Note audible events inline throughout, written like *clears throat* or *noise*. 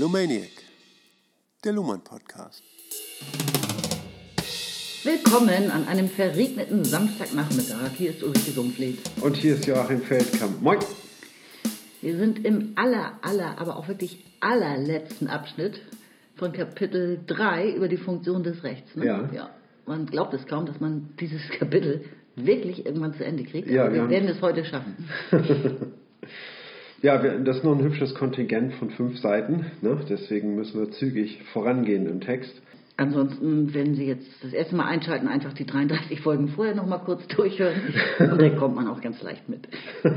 Lumaniac, der Luhmann Podcast. Willkommen an einem verregneten Samstagnachmittag. Hier ist Ulrike Sumpfleth. Und hier ist Joachim Feldkamp. Moin! Wir sind im aller, aller, aber auch wirklich allerletzten Abschnitt von Kapitel 3 über die Funktion des Rechts. Ne? Ja. ja. Man glaubt es kaum, dass man dieses Kapitel wirklich irgendwann zu Ende kriegt. Ja, aber wir ja. werden es heute schaffen. *laughs* *laughs* Ja, das ist nur ein hübsches Kontingent von fünf Seiten. Ne? Deswegen müssen wir zügig vorangehen im Text. Ansonsten, wenn Sie jetzt das erste Mal einschalten, einfach die 33 Folgen vorher noch mal kurz durchhören und dann kommt man auch ganz leicht mit. *laughs*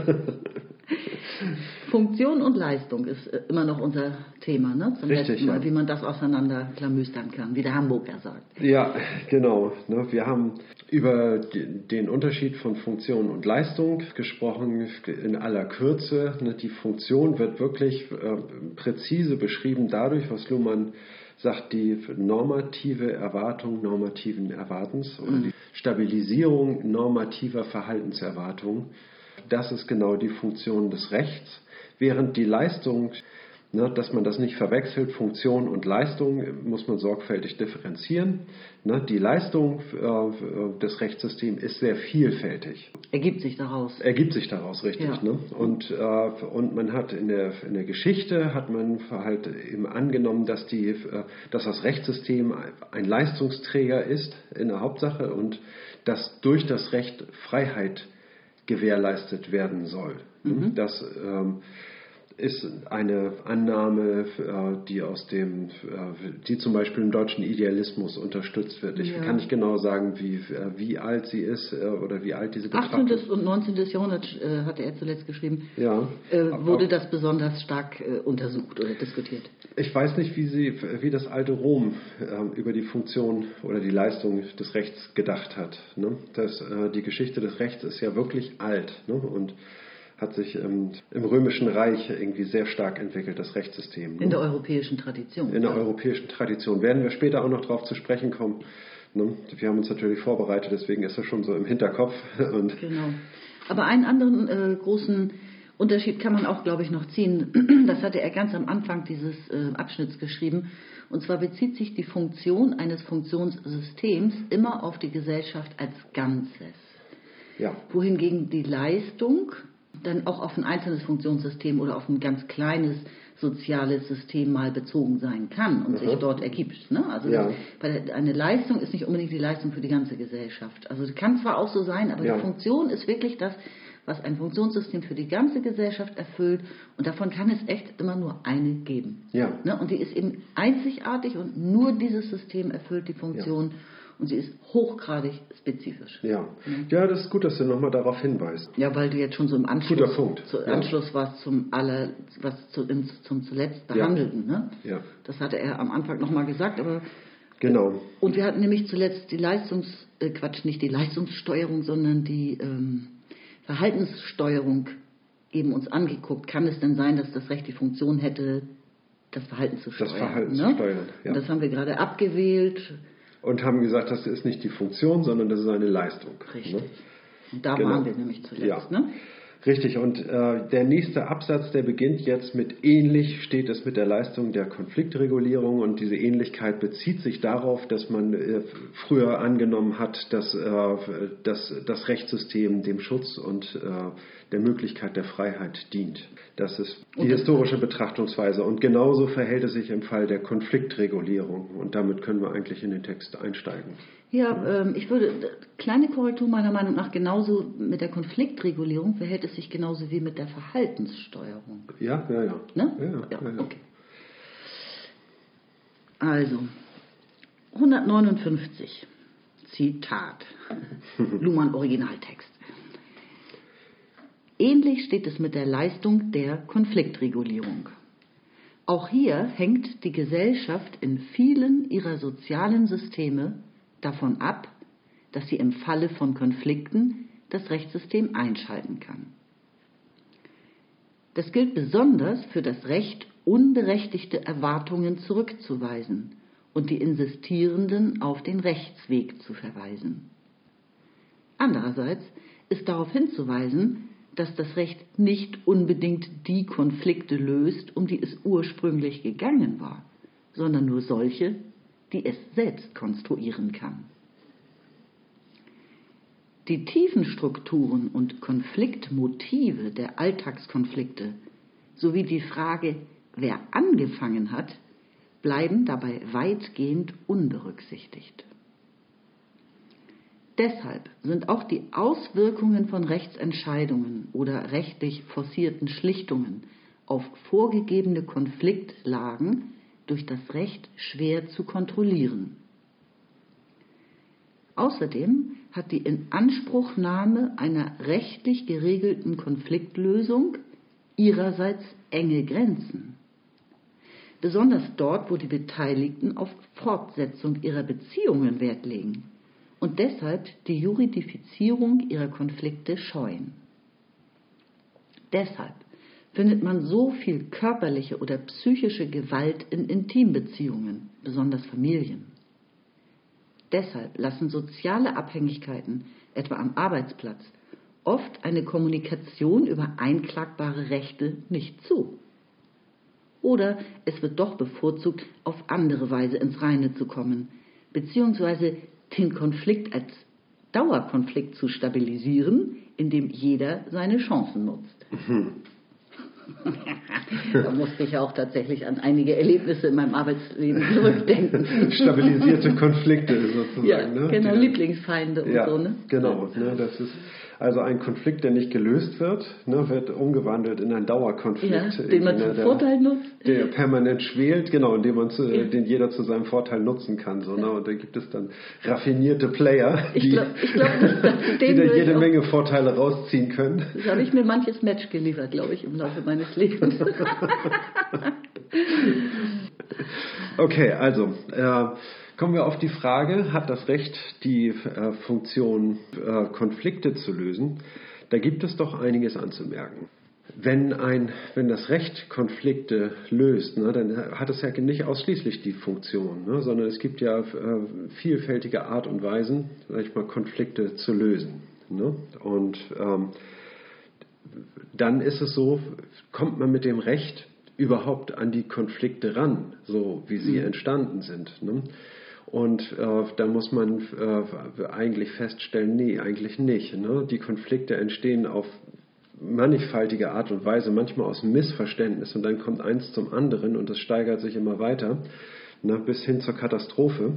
Funktion und Leistung ist äh, immer noch unser Thema, ne? Zum Richtig, letzten Mal, ja. wie man das auseinanderklamüstern kann, wie der Hamburger sagt. Ja, genau. Ne? Wir haben über den Unterschied von Funktion und Leistung gesprochen in aller Kürze. Ne? Die Funktion wird wirklich äh, präzise beschrieben dadurch, was Luhmann sagt, die normative Erwartung normativen Erwartens oder die Stabilisierung normativer Verhaltenserwartungen. Das ist genau die Funktion des Rechts, während die Leistung Ne, dass man das nicht verwechselt, Funktion und Leistung äh, muss man sorgfältig differenzieren. Ne, die Leistung äh, des Rechtssystems ist sehr vielfältig. Ergibt sich daraus. Ergibt sich daraus richtig. Ja. Ne? Und, äh, und man hat in der, in der Geschichte hat man halt eben angenommen, dass, die, äh, dass das Rechtssystem ein Leistungsträger ist in der Hauptsache und dass durch das Recht Freiheit gewährleistet werden soll. Mhm. Das ähm, ist eine Annahme, äh, die aus dem, äh, die zum Beispiel im deutschen Idealismus unterstützt wird. Ich Ja. kann nicht genau sagen, wie, äh, wie alt sie ist oder wie alt diese 18. Betrachtung und 19. Jahrhundert hatte er zuletzt geschrieben, Ja. wurde das besonders stark untersucht oder diskutiert. Ich weiß nicht, wie, sie, wie das alte Rom ähm, über die Funktion oder die Leistung des Rechts gedacht hat. Ne? Das, die Geschichte des Rechts ist ja wirklich alt ne? und hat sich ähm, im Römischen Reich irgendwie sehr stark entwickelt, das Rechtssystem. Ne? In der europäischen Tradition. In der europäischen Tradition. Werden wir später auch noch darauf zu sprechen kommen. Ne? Wir haben uns natürlich vorbereitet, deswegen ist das schon so im Hinterkopf. *laughs* Und Genau. Aber einen anderen äh, großen Unterschied kann man auch, glaube ich, noch ziehen. *clears throat* Das hatte er ganz am Anfang dieses äh, Abschnitts geschrieben. Und zwar bezieht sich die Funktion eines Funktionssystems immer auf die Gesellschaft als Ganzes. ja, Wohingegen die Leistung dann auch auf ein einzelnes Funktionssystem oder auf ein ganz kleines soziales System mal bezogen sein kann und sich dort ergibt. Ne? Also Ja. der, eine Leistung ist nicht unbedingt die Leistung für die ganze Gesellschaft. Also das kann zwar auch so sein, aber Ja. die Funktion ist wirklich das, was ein Funktionssystem für die ganze Gesellschaft erfüllt und davon kann es echt immer nur eine geben. Ja. Ne? Und die ist eben einzigartig und nur dieses System erfüllt die Funktion und sie ist hochgradig spezifisch. ja. Ja, das ist gut, dass du nochmal darauf hinweist. Ja, weil du jetzt schon so im Anschluss, Zu, ja. Anschluss warst zum aller, was zu, im, zum zuletzt behandelten. Ne? Ja. Das hatte er am Anfang nochmal gesagt, aber Genau. und wir hatten nämlich zuletzt die Leistungs, äh, Quatsch, nicht die Leistungssteuerung, sondern die ähm, Verhaltenssteuerung eben uns angeguckt. Kann es denn sein, dass das Recht die Funktion hätte, das Verhalten zu steuern? Das Verhalten ne? zu steuern, ja. Und das haben wir gerade abgewählt. Und haben gesagt, das ist nicht die Funktion, sondern das ist eine Leistung. Richtig. Ne? Und da Genau. waren wir nämlich zuletzt. Ja. Ne? Richtig, und äh, der nächste Absatz, der beginnt jetzt mit ähnlich steht es mit der Leistung der Konfliktregulierung und diese Ähnlichkeit bezieht sich darauf, dass man äh, früher angenommen hat, dass, äh, dass das Rechtssystem dem Schutz und äh, der Möglichkeit der Freiheit dient. Das ist die Und historische Betrachtungsweise und genauso verhält es sich im Fall der Konfliktregulierung und damit können wir eigentlich in den Text einsteigen. Ja, ähm, ich würde, kleine Korrektur meiner Meinung nach, genauso mit der Konfliktregulierung verhält es sich genauso wie mit der Verhaltenssteuerung. Ja, ja, ja. Ne? Ja, ja, ja, ja. okay. Also, 159, Zitat, *laughs* Luhmann Originaltext. Ähnlich steht es mit der Leistung der Konfliktregulierung. Auch hier hängt die Gesellschaft in vielen ihrer sozialen Systeme davon ab, dass sie im Falle von Konflikten das Rechtssystem einschalten kann. Das gilt besonders für das Recht, unberechtigte Erwartungen zurückzuweisen und die Insistierenden auf den Rechtsweg zu verweisen. Andererseits ist darauf hinzuweisen, dass das Recht nicht unbedingt die Konflikte löst, um die es ursprünglich gegangen war, sondern nur solche, die es selbst konstruieren kann. Die tiefen Strukturen und Konfliktmotive der Alltagskonflikte sowie die Frage, wer angefangen hat, bleiben dabei weitgehend unberücksichtigt. Deshalb sind auch die Auswirkungen von Rechtsentscheidungen oder rechtlich forcierten Schlichtungen auf vorgegebene Konfliktlagen durch das Recht schwer zu kontrollieren. Außerdem hat die Inanspruchnahme einer rechtlich geregelten Konfliktlösung ihrerseits enge Grenzen. Besonders dort, wo die Beteiligten auf Fortsetzung ihrer Beziehungen Wert legen und deshalb die Juridifizierung ihrer Konflikte scheuen. Deshalb findet man so viel körperliche oder psychische Gewalt in Intimbeziehungen, besonders Familien. Deshalb lassen soziale Abhängigkeiten, etwa am Arbeitsplatz, oft eine Kommunikation über einklagbare Rechte nicht zu. Oder es wird doch bevorzugt, auf andere Weise ins Reine zu kommen, beziehungsweise den Konflikt als Dauerkonflikt zu stabilisieren, indem jeder seine Chancen nutzt. Mhm. Da musste ich auch tatsächlich an einige Erlebnisse in meinem Arbeitsleben *laughs* zurückdenken. Stabilisierte Konflikte sozusagen. Ja, ne? genau, Die, Lieblingsfeinde und ja, so. Ne? Genau, ne, das ist also ein Konflikt, der nicht gelöst wird, ne, wird umgewandelt in einen Dauerkonflikt. Ja, den man zum Vorteil nutzt. Der permanent schwelt, genau, indem man zu, ja. den jeder zu seinem Vorteil nutzen kann. So, ne? Und da gibt es dann raffinierte Player, die, glaub, glaub, *laughs* die da jede Menge Vorteile rausziehen können. Das habe ich mir manches Match geliefert, glaube ich, im Laufe meines Lebens. *laughs* okay, also äh, Kommen wir auf die Frage, hat das Recht die äh, Funktion, äh, Konflikte zu lösen? Da gibt es doch einiges anzumerken. Wenn, ein, wenn das Recht Konflikte löst, ne, dann hat es ja nicht ausschließlich die Funktion, ne, sondern es gibt ja äh, vielfältige Art und Weisen, sag ich mal, Konflikte zu lösen. Ne? Und ähm, dann ist es so, kommt man mit dem Recht überhaupt an die Konflikte ran, so wie sie mhm. entstanden sind. Ne? Und äh, da muss man äh, eigentlich feststellen, nee, eigentlich nicht. Ne? Die Konflikte entstehen auf mannigfaltige Art und Weise, manchmal aus Missverständnis und dann kommt eins zum anderen und es steigert sich immer weiter ne, bis hin zur Katastrophe.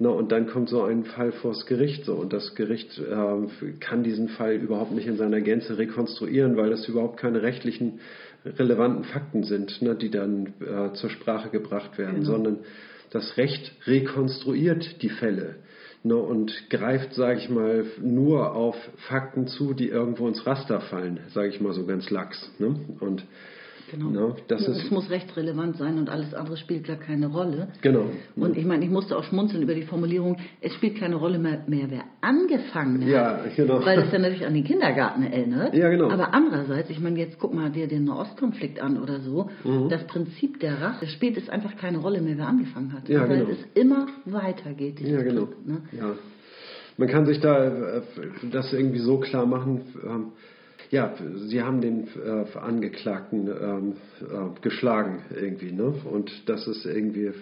Ne, und dann kommt so ein Fall vors Gericht so und das Gericht äh, kann diesen Fall überhaupt nicht in seiner Gänze rekonstruieren, weil das überhaupt keine rechtlichen relevanten Fakten sind, ne, die dann äh, zur Sprache gebracht werden, genau. sondern das Recht rekonstruiert die Fälle ne, und greift, sage ich mal, nur auf Fakten zu, die irgendwo ins Raster fallen, sage ich mal so ganz lax. Ne? Und Genau. No, ne? das es muss recht relevant sein und alles andere spielt gar keine Rolle. Genau. Und ich meine, ich musste auch schmunzeln über die Formulierung, es spielt keine Rolle mehr, mehr wer angefangen hat. Ja, genau. Weil das ja natürlich an den Kindergarten erinnert. Ja, genau. Aber andererseits, ich meine, jetzt guck mal dir den Nahostkonflikt an oder so. Mhm. Das Prinzip der Rache spielt es einfach keine Rolle mehr, wer angefangen hat. Ja, weil genau. es immer weitergeht. Ja, genau. Club, ne? Ja. Man kann sich da äh, das irgendwie so klar machen, ähm, ja, Sie haben den äh, Angeklagten ähm, äh, geschlagen irgendwie, ne? Und das ist irgendwie äh,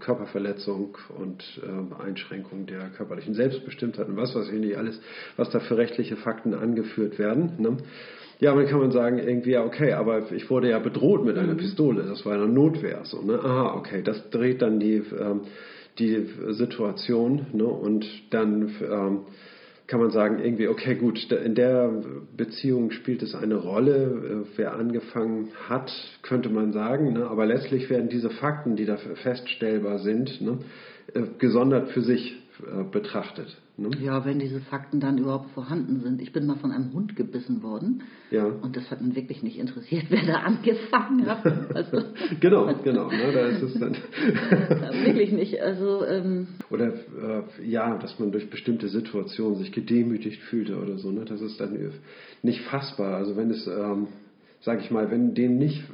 Körperverletzung und ähm, Einschränkung der körperlichen Selbstbestimmtheit und was weiß ich nicht alles, was da für rechtliche Fakten angeführt werden. Ne? Ja, dann kann man sagen, irgendwie, ja, okay, aber ich wurde ja bedroht mit einer mhm. Pistole, das war eine Notwehr. So, ne? Aha, okay, das dreht dann die, ähm, die Situation ne? und dann ähm, kann man sagen, irgendwie, okay, gut, in der Beziehung spielt es eine Rolle, äh, wer angefangen hat, könnte man sagen, ne? aber letztlich werden diese Fakten, die da feststellbar sind, ne, äh, gesondert für sich äh, betrachtet. Ne? Ja, wenn diese Fakten dann überhaupt vorhanden sind. Ich bin mal von einem Hund gebissen worden. Ja. Und das hat mich wirklich nicht interessiert, *laughs* wer da angefangen hat. Also, *laughs* genau, genau. Ne, da ist es dann. *laughs* wirklich nicht. Also, ähm, oder äh, ja, dass man durch bestimmte Situationen sich gedemütigt fühlte oder so. Ne? Das ist dann nicht fassbar. Also wenn es, ähm, sage ich mal, wenn dem nicht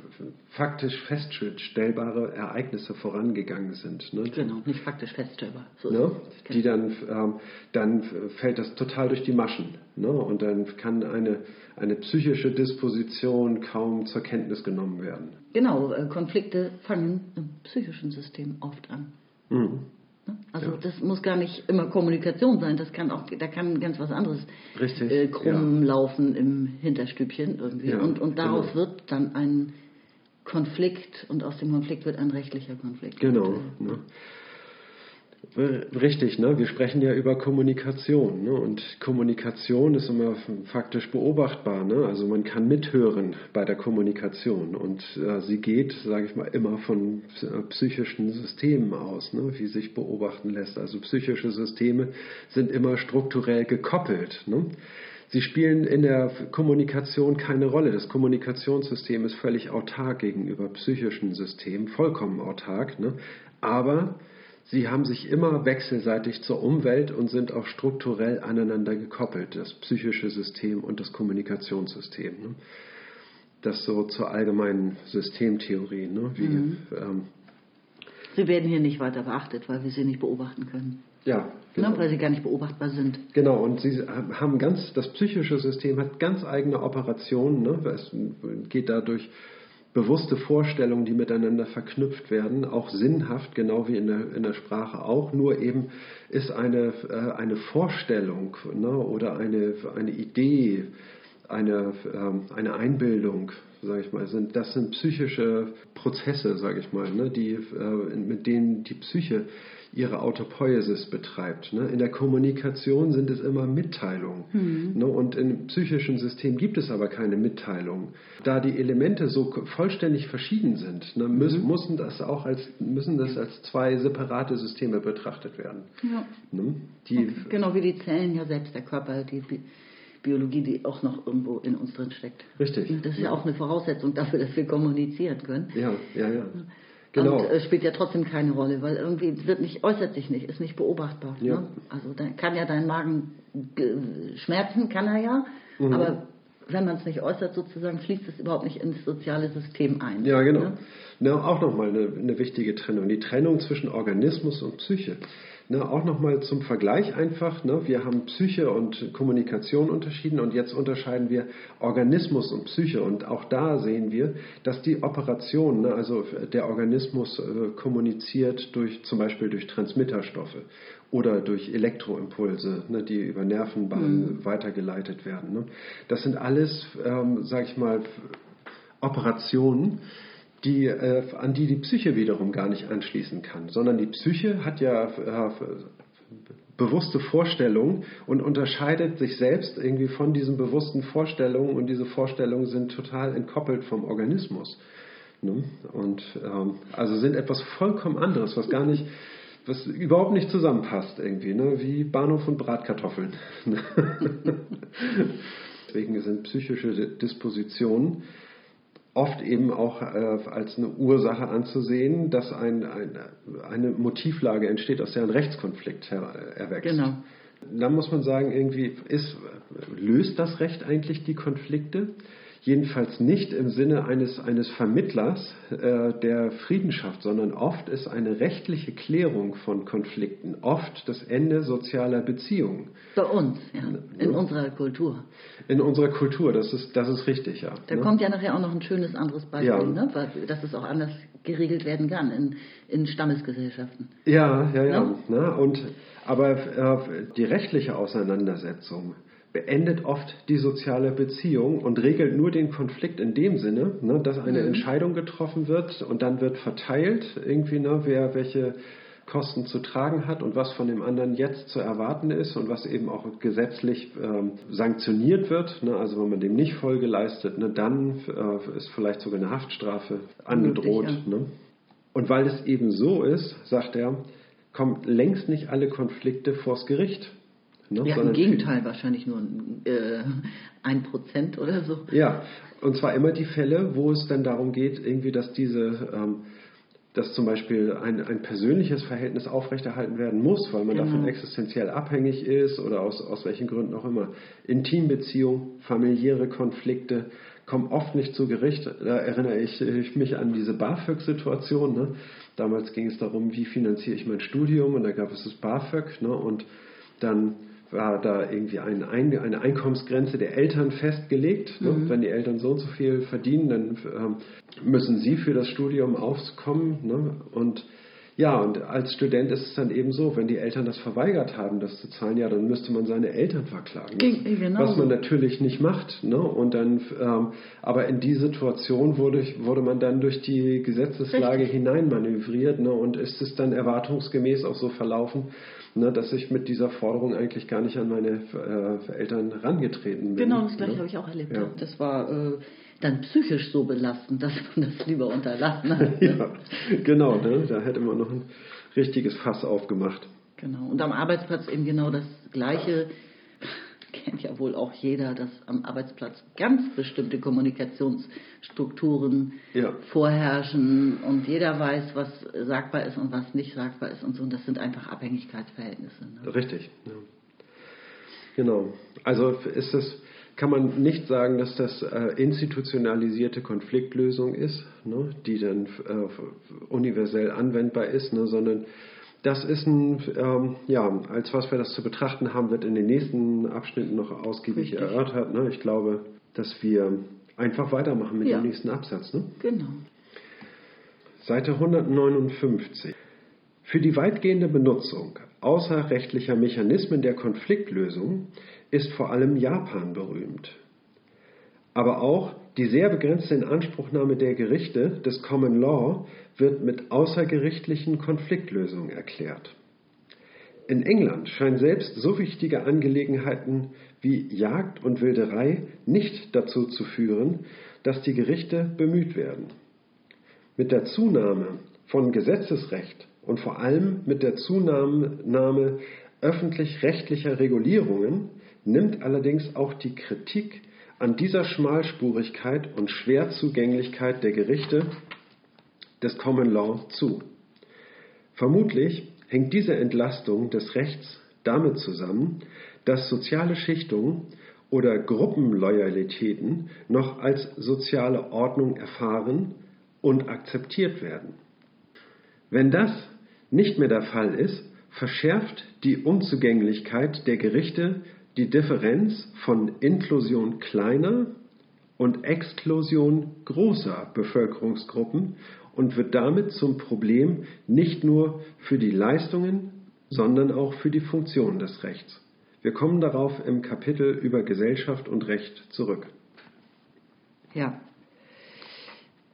faktisch feststellbare Ereignisse vorangegangen sind. Ne? Genau, nicht faktisch feststellbar. So ne? Die dann, ähm, dann fällt das total durch die Maschen. Ne? Und dann kann eine, eine psychische Disposition kaum zur Kenntnis genommen werden. Genau, äh, Konflikte fangen im psychischen System oft an. Mhm. Ne? Also ja. das muss gar nicht immer Kommunikation sein, das kann auch, da kann ganz was anderes Richtig, äh, krumm ja. laufen im Hinterstübchen irgendwie. Ja, und, und daraus genau. wird dann ein Konflikt und aus dem Konflikt wird ein rechtlicher Konflikt. Genau. Und, äh, ne? Richtig, ne? wir sprechen ja über Kommunikation. Ne? Und Kommunikation ist immer faktisch beobachtbar. Ne? Also man kann mithören bei der Kommunikation. Und äh, sie geht, sage ich mal, immer von äh, psychischen Systemen aus, ne? wie sich beobachten lässt. Also psychische Systeme sind immer strukturell gekoppelt. Ne? Sie spielen in der Kommunikation keine Rolle. Das Kommunikationssystem ist völlig autark gegenüber psychischen Systemen, vollkommen autark. Ne? Aber Sie haben sich immer wechselseitig zur Umwelt und sind auch strukturell aneinander gekoppelt, das psychische System und das Kommunikationssystem. Ne? Das so zur allgemeinen Systemtheorie. Ne? Wie, mhm. ähm, sie werden hier nicht weiter beachtet, weil wir sie nicht beobachten können. Ja, ne? genau. Weil sie gar nicht beobachtbar sind. Genau, und sie haben ganz, das psychische System hat ganz eigene Operationen. Ne? Es geht dadurch bewusste Vorstellungen, die miteinander verknüpft werden, auch sinnhaft, genau wie in der, in der Sprache auch, nur eben ist eine, äh, eine Vorstellung ne, oder eine, eine Idee, eine, äh, eine Einbildung, sage ich mal, sind, das sind psychische Prozesse, sage ich mal, ne, die, äh, mit denen die Psyche ihre Autopoiesis betreibt. Ne? In der Kommunikation sind es immer Mitteilungen. Mhm. Ne? Und im psychischen System gibt es aber keine Mitteilungen. Da die Elemente so vollständig verschieden sind, ne, müssen, mhm. müssen, das auch als, müssen das als zwei separate Systeme betrachtet werden. Ja. Ne? Die, genau wie die Zellen ja selbst, der Körper, die Biologie, die auch noch irgendwo in uns drin steckt. Richtig. Das ist ja, ja auch eine Voraussetzung dafür, dass wir kommunizieren können. Ja, ja, ja. Genau. Und äh, spielt ja trotzdem keine Rolle, weil irgendwie wird nicht, äußert sich nicht, ist nicht beobachtbar. Ja. Ne? Also da kann ja dein Magen schmerzen, kann er ja, mhm. aber wenn man es nicht äußert, sozusagen, fließt es überhaupt nicht ins soziale System ein. Ja, genau. Ne? Na, auch nochmal eine, eine wichtige Trennung. Die Trennung zwischen Organismus und Psyche. Ne, auch nochmal zum Vergleich einfach. Ne, wir haben Psyche und Kommunikation unterschieden und jetzt unterscheiden wir Organismus und Psyche. Und auch da sehen wir, dass die Operation, ne, also der Organismus äh, kommuniziert durch zum Beispiel durch Transmitterstoffe oder durch Elektroimpulse, ne, die über Nervenbahnen mhm. weitergeleitet werden. Ne. Das sind alles, ähm, sage ich mal, Operationen, die, äh, an die die Psyche wiederum gar nicht anschließen kann, sondern die Psyche hat ja äh, bewusste Vorstellungen und unterscheidet sich selbst irgendwie von diesen bewussten Vorstellungen und diese Vorstellungen sind total entkoppelt vom Organismus. Ne? Und ähm, also sind etwas vollkommen anderes, was gar nicht, was überhaupt nicht zusammenpasst irgendwie, ne? wie Bahnhof und Bratkartoffeln. *laughs* Deswegen sind psychische Dispositionen oft eben auch äh, als eine Ursache anzusehen, dass ein, ein, eine Motivlage entsteht, aus der ein Rechtskonflikt her, erwächst. Genau. Dann muss man sagen, irgendwie ist, löst das Recht eigentlich die Konflikte? Jedenfalls nicht im Sinne eines, eines Vermittlers äh, der Frieden schafft, sondern oft ist eine rechtliche Klärung von Konflikten oft das Ende sozialer Beziehungen. Bei uns, ja. In ja. unserer Kultur. In unserer Kultur, das ist, das ist richtig, ja. Da ne? kommt ja nachher auch noch ein schönes anderes Beispiel, ja. ne? dass es auch anders geregelt werden kann in, in Stammesgesellschaften. Ja, ja, ja. Ne? Und, aber äh, die rechtliche Auseinandersetzung beendet oft die soziale Beziehung und regelt nur den Konflikt in dem Sinne, ne, dass eine mhm. Entscheidung getroffen wird und dann wird verteilt, irgendwie, ne, wer welche Kosten zu tragen hat und was von dem anderen jetzt zu erwarten ist und was eben auch gesetzlich ähm, sanktioniert wird. Ne, also wenn man dem nicht Folge leistet, ne, dann äh, ist vielleicht sogar eine Haftstrafe angedroht. Möglich, ja. ne? Und weil es eben so ist, sagt er, kommt längst nicht alle Konflikte vors Gericht. Ne? Ja, im Gegenteil, wahrscheinlich nur äh, ein Prozent oder so. Ja, und zwar immer die Fälle, wo es dann darum geht, irgendwie, dass diese, ähm, dass zum Beispiel ein, ein persönliches Verhältnis aufrechterhalten werden muss, weil man genau. davon existenziell abhängig ist oder aus, aus welchen Gründen auch immer. Intimbeziehung, familiäre Konflikte, komme oft nicht zu Gericht. Da erinnere ich, ich mich an diese BAföG-Situation. Ne? Damals ging es darum, wie finanziere ich mein Studium und da gab es das BAföG. Ne? Und dann war da irgendwie ein, eine Einkommensgrenze der Eltern festgelegt. Ne? Mhm. Wenn die Eltern so und so viel verdienen, dann ähm, müssen sie für das Studium aufkommen. Ne? Und ja, und als Student ist es dann eben so, wenn die Eltern das verweigert haben, das zu zahlen, ja, dann müsste man seine Eltern verklagen. Genau. Was man natürlich nicht macht. Ne? Und dann, ähm, aber in die Situation wurde, wurde man dann durch die Gesetzeslage Richtig. hineinmanövriert ne? und ist es dann erwartungsgemäß auch so verlaufen, ne, dass ich mit dieser Forderung eigentlich gar nicht an meine äh, Eltern rangetreten bin. Genau, das gleiche ne? habe ich auch erlebt. Ja. Das war äh, dann psychisch so belastend, dass man das lieber unterlassen hat. *laughs* ja, genau, ne? da hätte man noch ein richtiges Fass aufgemacht. Genau, und am Arbeitsplatz eben genau das Gleiche. Kennt ja wohl auch jeder, dass am Arbeitsplatz ganz bestimmte Kommunikationsstrukturen ja. vorherrschen und jeder weiß, was sagbar ist und was nicht sagbar ist und so. Und das sind einfach Abhängigkeitsverhältnisse. Ne? Richtig. Ja. Genau. Also ist es kann man nicht sagen, dass das äh, institutionalisierte Konfliktlösung ist, ne, die dann äh, universell anwendbar ist, ne, sondern das ist ein, ähm, ja, als was wir das zu betrachten haben, wird in den nächsten Abschnitten noch ausgiebig Richtig. erörtert. Ne? Ich glaube, dass wir einfach weitermachen mit ja. dem nächsten Absatz. Ne? Genau. Seite 159. Für die weitgehende Benutzung außerrechtlicher Mechanismen der Konfliktlösung ist vor allem Japan berühmt. Aber auch die sehr begrenzte Inanspruchnahme der Gerichte des Common Law wird mit außergerichtlichen Konfliktlösungen erklärt. In England scheinen selbst so wichtige Angelegenheiten wie Jagd und Wilderei nicht dazu zu führen, dass die Gerichte bemüht werden. Mit der Zunahme von Gesetzesrecht und vor allem mit der Zunahme öffentlich-rechtlicher Regulierungen nimmt allerdings auch die Kritik an dieser Schmalspurigkeit und Schwerzugänglichkeit der Gerichte des Common Law zu. Vermutlich hängt diese Entlastung des Rechts damit zusammen, dass soziale Schichtungen oder Gruppenloyalitäten noch als soziale Ordnung erfahren und akzeptiert werden. Wenn das nicht mehr der Fall ist, verschärft die Unzugänglichkeit der Gerichte die Differenz von Inklusion kleiner und Exklusion großer Bevölkerungsgruppen und wird damit zum Problem nicht nur für die Leistungen, sondern auch für die Funktion des Rechts. Wir kommen darauf im Kapitel über Gesellschaft und Recht zurück. Ja.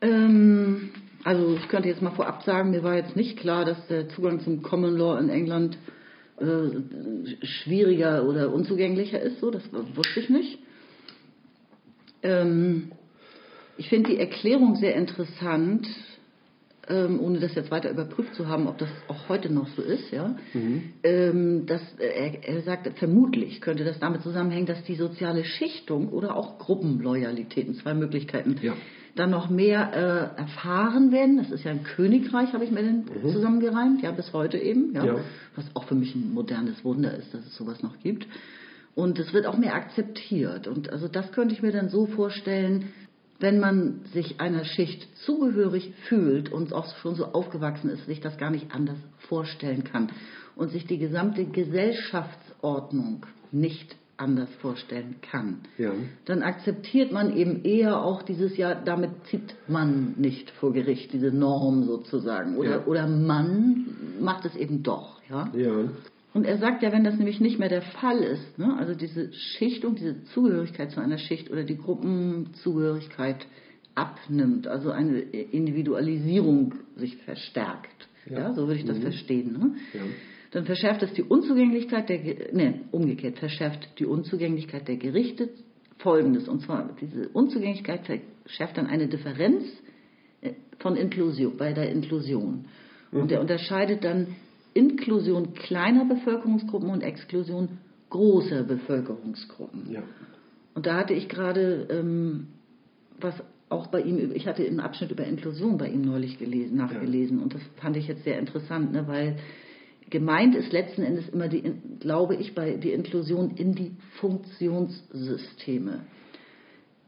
Ähm, also ich könnte jetzt mal vorab sagen, mir war jetzt nicht klar, dass der Zugang zum Common Law in England äh, schwieriger oder unzugänglicher ist. So, das wusste ich nicht. Ähm, ich finde die Erklärung sehr interessant, ähm, ohne das jetzt weiter überprüft zu haben, ob das auch heute noch so ist. Ja? Mhm. Ähm, dass, er, er sagt, vermutlich könnte das damit zusammenhängen, dass die soziale Schichtung oder auch Gruppenloyalitäten, zwei Möglichkeiten, ja dann noch mehr äh, erfahren werden. Das ist ja ein Königreich, habe ich mir den mhm. zusammengereimt, ja, bis heute eben. Ja, ja. Was auch für mich ein modernes Wunder ist, dass es sowas noch gibt. Und es wird auch mehr akzeptiert. Und also das könnte ich mir dann so vorstellen, wenn man sich einer Schicht zugehörig fühlt und auch schon so aufgewachsen ist, sich das gar nicht anders vorstellen kann und sich die gesamte Gesellschaftsordnung nicht anders vorstellen kann, ja. dann akzeptiert man eben eher auch dieses Jahr, damit zieht man nicht vor Gericht, diese Norm sozusagen. Oder, ja. oder man macht es eben doch. Ja? ja. Und er sagt ja, wenn das nämlich nicht mehr der Fall ist, ne, also diese Schichtung, diese Zugehörigkeit zu einer Schicht oder die Gruppenzugehörigkeit abnimmt, also eine Individualisierung sich verstärkt. Ja, ja so würde ich das mhm. verstehen. Ne? Ja dann verschärft es die Unzugänglichkeit der, ne, umgekehrt, verschärft die Unzugänglichkeit der Gerichte folgendes, und zwar diese Unzugänglichkeit verschärft dann eine Differenz äh, von Inklusion, bei der Inklusion. Mhm. Und er unterscheidet dann Inklusion kleiner Bevölkerungsgruppen und Exklusion großer Bevölkerungsgruppen. Ja. Und da hatte ich gerade ähm, was auch bei ihm, ich hatte einen Abschnitt über Inklusion bei ihm neulich gelesen, nachgelesen ja. und das fand ich jetzt sehr interessant, ne, weil gemeint ist letzten Endes immer, die, glaube ich, bei die Inklusion in die Funktionssysteme.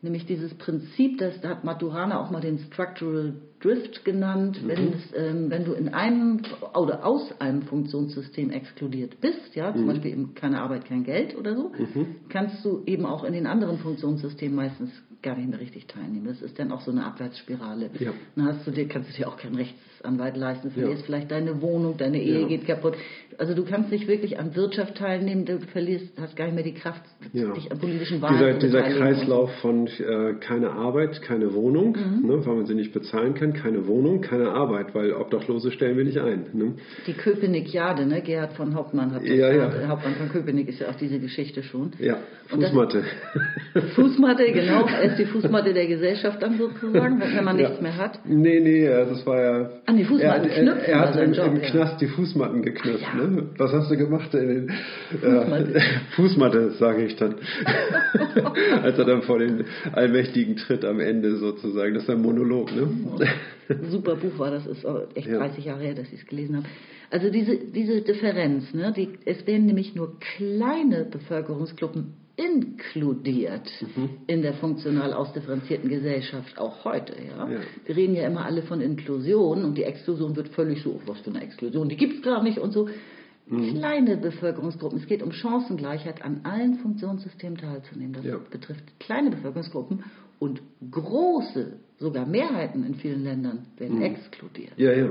Nämlich dieses Prinzip, das da hat Maturana auch mal den Structural Drift genannt, mhm. wenn, es, ähm, wenn du in einem oder aus einem Funktionssystem exkludiert bist, ja, zum mhm. Beispiel eben keine Arbeit, kein Geld oder so, mhm. kannst du eben auch in den anderen Funktionssystemen meistens gar nicht mehr richtig teilnehmen. Das ist dann auch so eine Abwärtsspirale. Ja. Dann hast du dir, kannst du dir auch keinen Rechtsanwalt leisten, verlierst ja. vielleicht deine Wohnung, deine Ehe ja. geht kaputt. Also du kannst nicht wirklich an Wirtschaft teilnehmen, du verlierst, hast gar nicht mehr die Kraft, dich an politischen Wahlen dieser, zu Dieser Kreislauf von äh, keine Arbeit, keine Wohnung, mhm. ne, weil man sie nicht bezahlen kann, keine Wohnung, keine Arbeit, weil Obdachlose stellen wir nicht ein. Ne? Die Köpenick-Jade, ne? Gerhard von Hauptmann hat das ja, ja. Hauptmann von Köpenick ist ja auch diese Geschichte schon. Ja, Fußmatte. Das, Fußmatte, *laughs* genau ist die Fußmatte der Gesellschaft dann sozusagen, wenn man nichts mehr hat? Nee, nee, das war ja. An die Fußmatten er, knüpfen. Er, hat im, Job, im Knast die Fußmatten geknüpft. Ja. Ne? Was hast du gemacht? In Fußmatte, äh, *laughs* Fußmatte sage ich dann. *laughs* Als er dann vor den Allmächtigen tritt am Ende sozusagen. Das ist ein Monolog, ne? Super Buch war das, ist echt 30 Jahre her, dass ich es gelesen habe. Also diese, diese Differenz, ne, die, es werden nämlich nur kleine Bevölkerungsgruppen inkludiert mhm. in der funktional ausdifferenzierten Gesellschaft, auch heute. Ja? ja? Wir reden ja immer alle von Inklusion und die Exklusion wird völlig so, was für eine Exklusion, die gibt es gar nicht und so. Mhm. Kleine Bevölkerungsgruppen, es geht um Chancengleichheit, an allen Funktionssystemen teilzunehmen. Das ja. betrifft kleine Bevölkerungsgruppen und große, sogar Mehrheiten in vielen Ländern werden mhm. exkludiert. Ja, ja.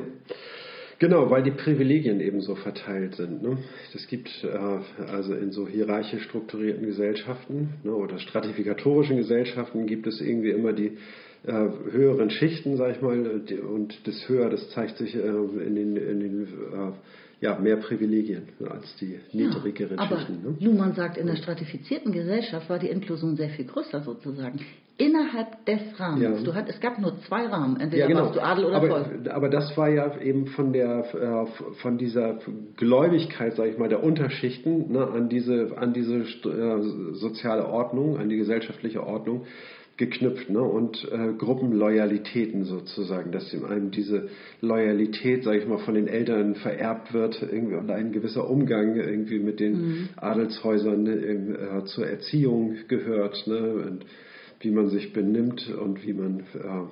Genau, weil die Privilegien eben so verteilt sind. Ne? Das gibt äh, also in so hierarchisch strukturierten Gesellschaften ne, oder stratifikatorischen Gesellschaften gibt es irgendwie immer die äh, höheren Schichten, sag ich mal, und das höher, das zeigt sich äh, in den, in den äh, ja, mehr Privilegien als die niedrigeren ja, aber Schichten. Ne? Luhmann sagt, in der stratifizierten Gesellschaft war die Inklusion sehr viel größer sozusagen innerhalb des Rahmens. Ja. Du hat, es gab nur zwei Rahmen, entweder ja, genau. warst du Adel oder aber, Volk. Aber das war ja eben von der äh, von dieser Gläubigkeit, sage ich mal, der Unterschichten ne, an diese an diese äh, soziale Ordnung, an die gesellschaftliche Ordnung geknüpft ne? und äh, Gruppenloyalitäten sozusagen, dass einem diese Loyalität, sage ich mal, von den Eltern vererbt wird irgendwie und ein gewisser Umgang irgendwie mit den mhm. Adelshäusern ne, äh, zur Erziehung gehört. Ne? Und, wie man sich benimmt und wie man, äh,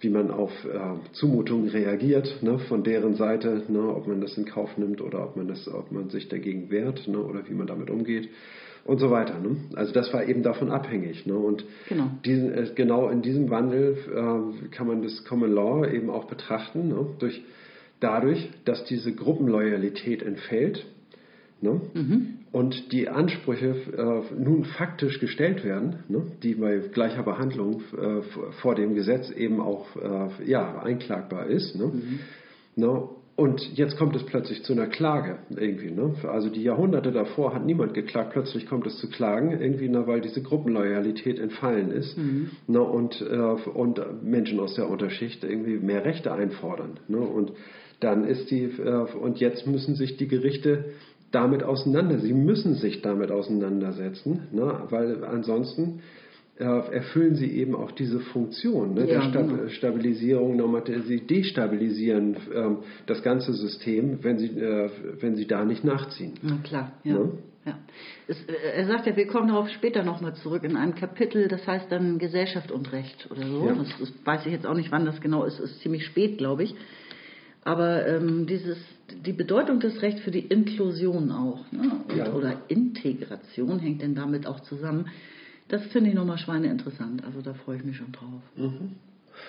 wie man auf äh, Zumutungen reagiert ne, von deren Seite, ne, ob man das in Kauf nimmt oder ob man, das, ob man sich dagegen wehrt ne, oder wie man damit umgeht und so weiter. Ne? Also das war eben davon abhängig. Ne? Und genau. Diesen, äh, genau in diesem Wandel äh, kann man das Common Law eben auch betrachten, ne? durch, dadurch, dass diese Gruppenloyalität entfällt Ne? Mhm. Und die Ansprüche äh, nun faktisch gestellt werden, ne? die bei gleicher Behandlung äh, vor dem Gesetz eben auch äh, ja, einklagbar ist. Ne? Mhm. Und jetzt kommt es plötzlich zu einer Klage irgendwie. Ne? Also die Jahrhunderte davor hat niemand geklagt, plötzlich kommt es zu Klagen, irgendwie, ne, weil diese Gruppenloyalität entfallen ist mhm. ne? und, äh, und Menschen aus der Unterschicht irgendwie mehr Rechte einfordern. Ne? Und dann ist die, äh, und jetzt müssen sich die Gerichte damit auseinander. Sie müssen sich damit auseinandersetzen, ne? weil ansonsten erfüllen sie eben auch diese Funktion ne? ja, der Stab genau. Stabilisierung, sie destabilisieren äh, das ganze System, wenn sie, äh, wenn sie da nicht nachziehen. Na klar, ja. Ne? Ja. Es, äh, er sagt ja, wir kommen darauf später nochmal zurück in einem Kapitel, das heißt dann Gesellschaft und Recht oder so. Ja. Das, das, weiß ich jetzt auch nicht, wann das genau ist, ist ziemlich spät, glaube ich. Aber ähm, dieses, die Bedeutung des Rechts für die Inklusion auch ne? Und, ja. oder Integration hängt denn damit auch zusammen. Das finde ich nochmal schweineinteressant. Also da freue ich mich schon drauf. Mhm.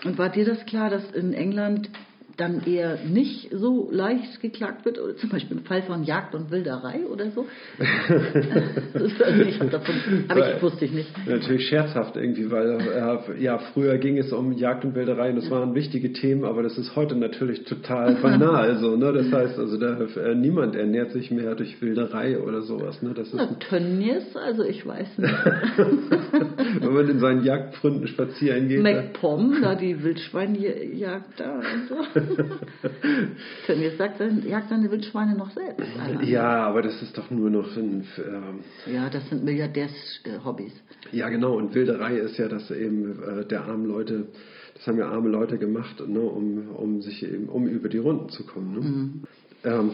Und war dir das klar, dass in England dann eher nicht so leicht geklagt wird, oder zum Beispiel im Fall von Jagd und Wilderei oder so. *laughs* also ich davon, aber ich wusste ich nicht. Natürlich scherzhaft irgendwie, weil äh, ja früher ging es um Jagd und Wilderei und das waren wichtige Themen, aber das ist heute natürlich total banal. so, ne? Das heißt, also da, äh, niemand ernährt sich mehr durch Wilderei oder sowas. Ne? Das ist Na, Tönnies, also ich weiß nicht. *laughs* Wenn man in seinen Jagdgründen spazieren geht. MacPom, da die Wildschweinjagd da und so. *laughs* Tönnies sagt, jagt seine Wildschweine noch selbst. Allein. Ja, aber das ist doch nur noch ein. Ähm, ja, das sind Milliardärs-Hobbys. Ja, genau. Und Wilderei ist ja, dass eben äh, der armen Leute, das haben ja arme Leute gemacht, ne, um, um sich eben, um über die Runden zu kommen. Ne? Mhm. Ähm,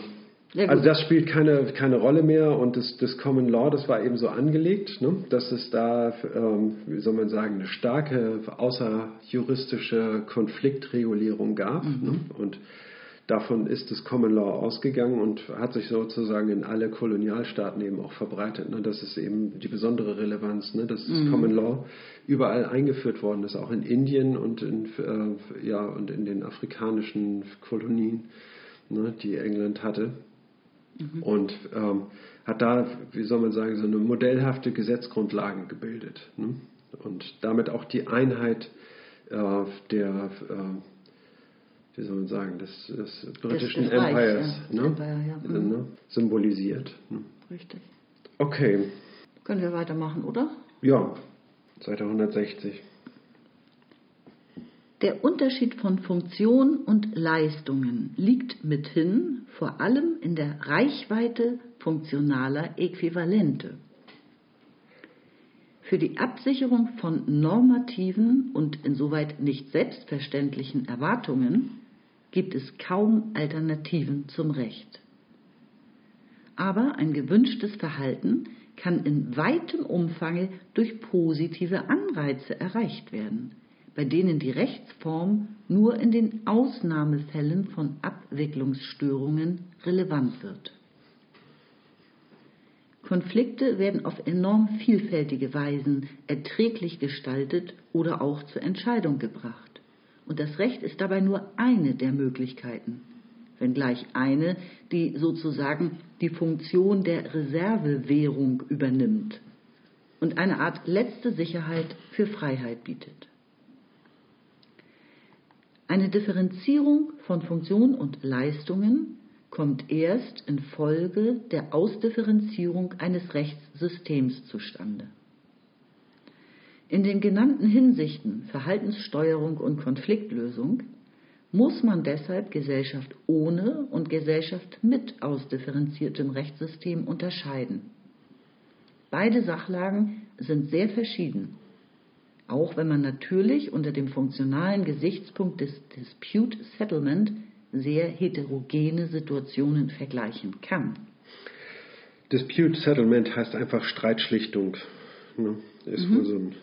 also das spielt keine, keine Rolle mehr und das, das Common Law, das war eben so angelegt, ne, dass es da, ähm, wie soll man sagen, eine starke außerjuristische Konfliktregulierung gab. Mhm. Ne, und davon ist das Common Law ausgegangen und hat sich sozusagen in alle Kolonialstaaten eben auch verbreitet. Ne. Das ist eben die besondere Relevanz, ne, dass das mhm. Common Law überall eingeführt worden ist, auch in Indien und in, äh, ja, und in den afrikanischen Kolonien, ne, die England hatte. Mhm. Und ähm, hat da, wie soll man sagen, so eine modellhafte Gesetzgrundlage gebildet. Ne? Und damit auch die Einheit äh, der, äh, wie soll man sagen, des, des britischen des, des Empires Reichs, ja. ne? Empire, ja. mhm. ne? symbolisiert. Ne? Richtig. Okay. Können wir weitermachen, oder? Ja, Seite 160. Der Unterschied von Funktion und Leistungen liegt mithin vor allem in der Reichweite funktionaler Äquivalente. Für die Absicherung von normativen und insoweit nicht selbstverständlichen Erwartungen gibt es kaum Alternativen zum Recht. Aber ein gewünschtes Verhalten kann in weitem Umfange durch positive Anreize erreicht werden bei denen die Rechtsform nur in den Ausnahmefällen von Abwicklungsstörungen relevant wird. Konflikte werden auf enorm vielfältige Weisen erträglich gestaltet oder auch zur Entscheidung gebracht. Und das Recht ist dabei nur eine der Möglichkeiten, wenngleich eine, die sozusagen die Funktion der Reservewährung übernimmt und eine Art letzte Sicherheit für Freiheit bietet. Eine Differenzierung von Funktion und Leistungen kommt erst infolge der Ausdifferenzierung eines Rechtssystems zustande. In den genannten Hinsichten Verhaltenssteuerung und Konfliktlösung muss man deshalb Gesellschaft ohne und Gesellschaft mit ausdifferenziertem Rechtssystem unterscheiden. Beide Sachlagen sind sehr verschieden auch wenn man natürlich unter dem funktionalen Gesichtspunkt des Dispute Settlement sehr heterogene Situationen vergleichen kann. Dispute Settlement heißt einfach Streitschlichtung. Ne? Ist mhm. so ein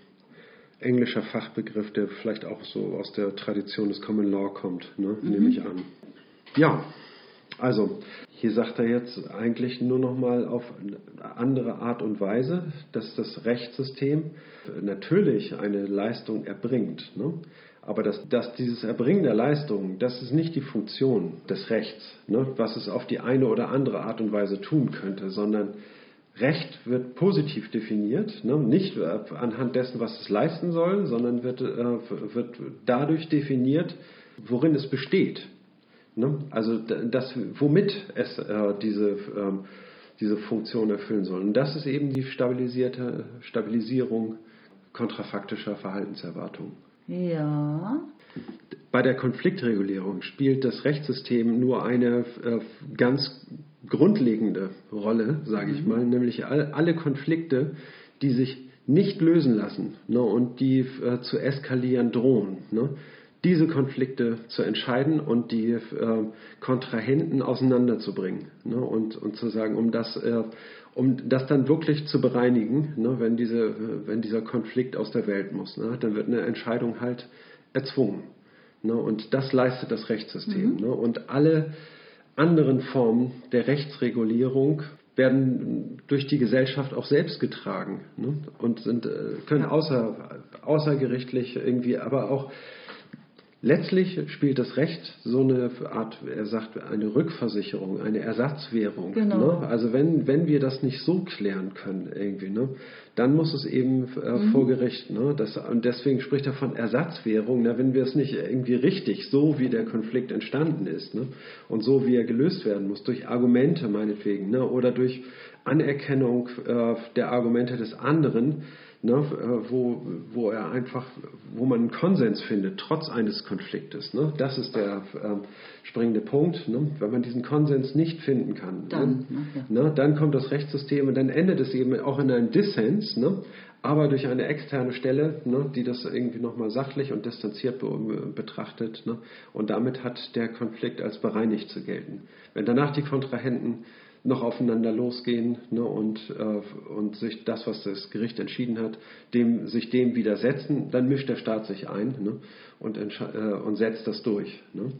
englischer Fachbegriff, der vielleicht auch so aus der Tradition des Common Law kommt, ne? mhm. nehme ich an. Ja, also hier sagt er jetzt eigentlich nur noch mal auf eine andere Art und Weise, dass das Rechtssystem natürlich eine Leistung erbringt. Ne? Aber dass, dass, dieses Erbringen der Leistung, das ist nicht die Funktion des Rechts, ne? was es auf die eine oder andere Art und Weise tun könnte, sondern Recht wird positiv definiert, ne? nicht anhand dessen, was es leisten soll, sondern wird, äh, wird dadurch definiert, worin es besteht. Ne? Also das, womit es äh, diese, ähm, diese Funktion erfüllen soll. Und das ist eben die stabilisierte Stabilisierung kontrafaktischer Verhaltenserwartungen. Ja. Bei der Konfliktregulierung spielt das Rechtssystem nur eine äh, ganz grundlegende Rolle, sage ich mhm. mal, nämlich all, alle Konflikte, die sich nicht lösen lassen ne, und die äh, zu eskalieren drohen. Ne, diese Konflikte zu entscheiden und die äh, Kontrahenten auseinanderzubringen ne, und, und zu sagen, um das, äh, um das dann wirklich zu bereinigen, ne, wenn, diese, wenn dieser Konflikt aus der Welt muss, ne, dann wird eine Entscheidung halt erzwungen. Ne, und das leistet das Rechtssystem. Mhm. Ne, und alle anderen Formen der Rechtsregulierung werden durch die Gesellschaft auch selbst getragen ne, und sind, äh, können außer, außergerichtlich irgendwie, aber auch Letztlich spielt das Recht so eine Art, er sagt, eine Rückversicherung, eine Ersatzwährung. Genau. Ne? Also wenn, wenn wir das nicht so klären können irgendwie, ne, dann muss es eben äh, mhm. vor Gericht. Ne? Das, und deswegen spricht er von Ersatzwährung. Ne? Wenn wir es nicht irgendwie richtig, so wie der Konflikt entstanden ist ne? und so wie er gelöst werden muss, durch Argumente meinetwegen ne? oder durch Anerkennung äh, der Argumente des anderen, ne, wo, wo er einfach, wo man einen Konsens findet, trotz eines Konfliktes. Ne? Das ist der äh, springende Punkt. Ne? Wenn man diesen Konsens nicht finden kann, dann, ne? Ja. ne? dann kommt das Rechtssystem und dann endet es eben auch in einem Dissens. Ne? aber durch eine externe Stelle, ne, die das irgendwie nochmal sachlich und distanziert be betrachtet. Ne, und damit hat der Konflikt als bereinigt zu gelten. Wenn danach die Kontrahenten noch aufeinander losgehen ne, und, äh, und sich das, was das Gericht entschieden hat, dem, sich dem widersetzen, dann mischt der Staat sich ein ne, und, äh, und setzt das durch. Ne.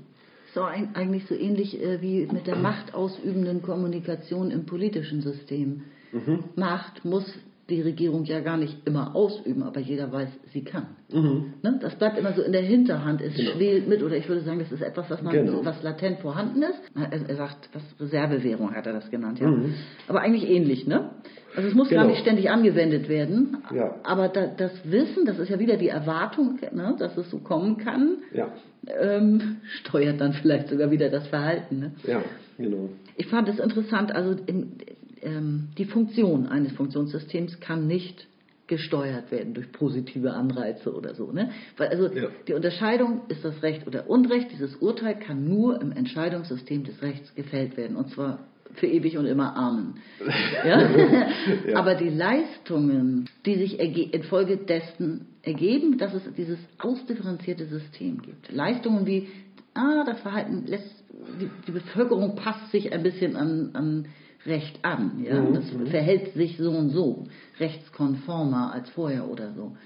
So eigentlich so ähnlich äh, wie mit der machtausübenden Kommunikation im politischen System. Mhm. Macht muss die Regierung ja gar nicht immer ausüben, aber jeder weiß, sie kann. Mhm. Ne? Das bleibt immer so in der Hinterhand, es genau. schwelt mit, oder ich würde sagen, das ist etwas, was, man, genau. was latent vorhanden ist. Er, er, sagt, was Reservewährung hat er das genannt, ja. Mhm. Aber eigentlich ähnlich, ne? Also es muss genau. gar nicht ständig angewendet werden, ja. aber da, das Wissen, das ist ja wieder die Erwartung, ne, dass es so kommen kann, ja. ähm, *laughs* steuert dann vielleicht sogar wieder das Verhalten. Ne? Ja, genau. Ich fand es interessant, also in, ähm, die Funktion eines Funktionssystems kann nicht gesteuert werden durch positive Anreize oder so. Ne? Weil also ja. die Unterscheidung, ist das Recht oder Unrecht, dieses Urteil kann nur im Entscheidungssystem des Rechts gefällt werden. Und zwar für ewig und immer Amen. *laughs* Ja? ja. *laughs* Aber die Leistungen, die sich infolge dessen ergeben, dass es dieses ausdifferenzierte System gibt. Leistungen wie, ah, das Verhalten lässt, die, die Bevölkerung passt sich ein bisschen an, an Recht an. Ja? Mhm. Das mhm. verhält sich so und so, rechtskonformer als vorher oder so.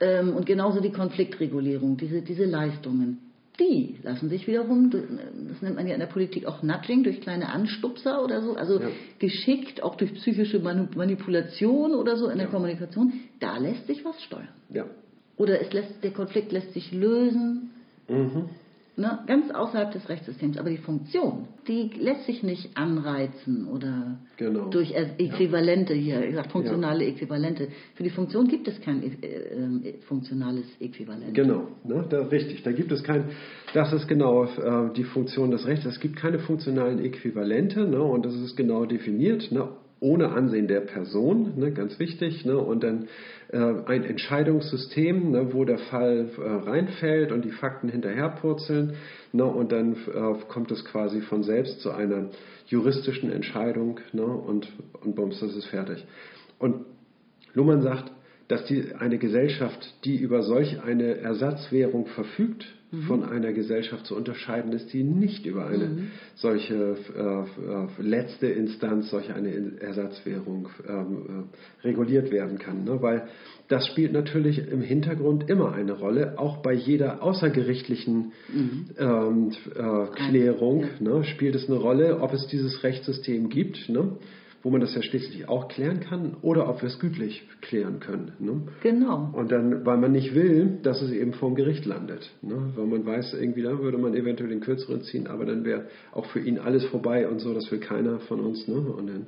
Ähm, und genauso die Konfliktregulierung, diese, diese Leistungen, die lassen sich wiederum, das nennt man ja in der Politik auch Nudging, durch kleine Anstupser oder so, also ja. geschickt, auch durch psychische Manipulation oder so in der Kommunikation, da lässt sich was steuern. Ja. Oder es lässt, der Konflikt lässt sich lösen. Mhm ne, ganz außerhalb des Rechtssystems. Aber die Funktion, die lässt sich nicht anreizen oder genau. durch Äquivalente ja. hier, ich sag funktionale ja. Äquivalente. Für die Funktion gibt es kein äh, äh, funktionales Äquivalent. Genau, ne, da, richtig. Da gibt es kein, das ist genau äh, die Funktion des Rechts. Es gibt keine funktionalen Äquivalente ne, und das ist genau definiert. Ne, ohne Ansehen der Person, ne, ganz wichtig, ne, und dann ein Entscheidungssystem, ne, wo der Fall äh, reinfällt und die Fakten hinterherpurzeln, ne, und dann äh, kommt es quasi von selbst zu einer juristischen Entscheidung ne, und, und bums, das ist fertig. Und Luhmann sagt, dass die, eine Gesellschaft, die über solch eine Ersatzwährung verfügt, mhm. von einer Gesellschaft zu unterscheiden ist, die nicht über eine mhm. solche äh, äh, letzte Instanz, solche eine Ersatzwährung ähm, äh, reguliert werden kann. Ne? Weil das spielt natürlich im Hintergrund immer eine Rolle, auch bei jeder außergerichtlichen mhm. ähm, äh, Klärung ne? spielt es eine Rolle, ob es dieses Rechtssystem gibt. Ne? Wo man das ja schließlich auch klären kann, oder ob wir es gütlich klären können. Ne? Genau. Und dann, weil man nicht will, dass es eben vom Gericht landet. Ne? Weil man weiß, irgendwie da würde man eventuell den kürzeren ziehen, aber dann wäre auch für ihn alles vorbei und so, das will keiner von uns. Ne? Und dann,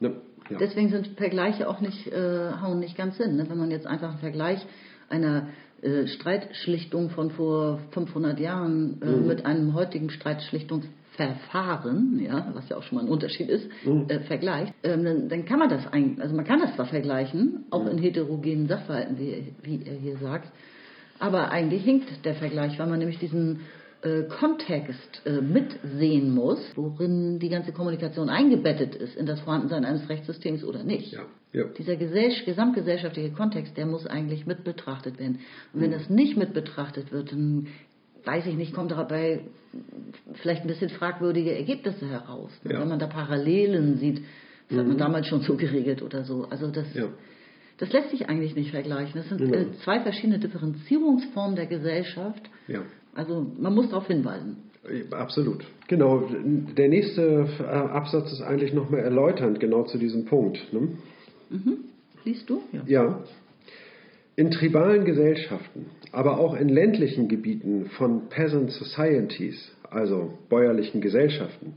ne? Ja. Deswegen sind Vergleiche auch nicht, äh, hauen nicht ganz Sinn. Ne? Wenn man jetzt einfach einen Vergleich einer äh, Streitschlichtung von vor 500 Jahren äh, mhm. mit einem heutigen Streitschlichtungs Verfahren, ja, was ja auch schon mal ein Unterschied ist, mhm. äh, vergleicht, ähm, dann, dann, kann man das eigentlich, also man kann das zwar vergleichen, auch mhm. in heterogenen Sachverhalten, wie, wie, er hier sagt, aber eigentlich hinkt der Vergleich, weil man nämlich diesen äh, Kontext äh, mitsehen muss, worin die ganze Kommunikation eingebettet ist in das Vorhandensein eines Rechtssystems oder nicht. Ja. Ja. Dieser gesamtgesellschaftliche Kontext, der muss eigentlich mit betrachtet werden. Und wenn mhm. das nicht mit betrachtet wird, dann weiß ich nicht, kommt dabei vielleicht ein bisschen fragwürdige Ergebnisse heraus. Ja. Wenn man da Parallelen sieht, das mhm. hat man mhm. damals schon so geregelt oder so. Also das, ja. das lässt sich eigentlich nicht vergleichen. Das sind genau. Äh, zwei verschiedene Differenzierungsformen der Gesellschaft. Ja. Also man muss darauf hinweisen. Absolut. Genau. Der nächste äh, Absatz ist eigentlich nochmal erläuternd genau zu diesem Punkt. Ne? Mhm. Liest du? Ja. ja. In tribalen Gesellschaften, aber auch in ländlichen Gebieten von Peasant Societies, also bäuerlichen Gesellschaften,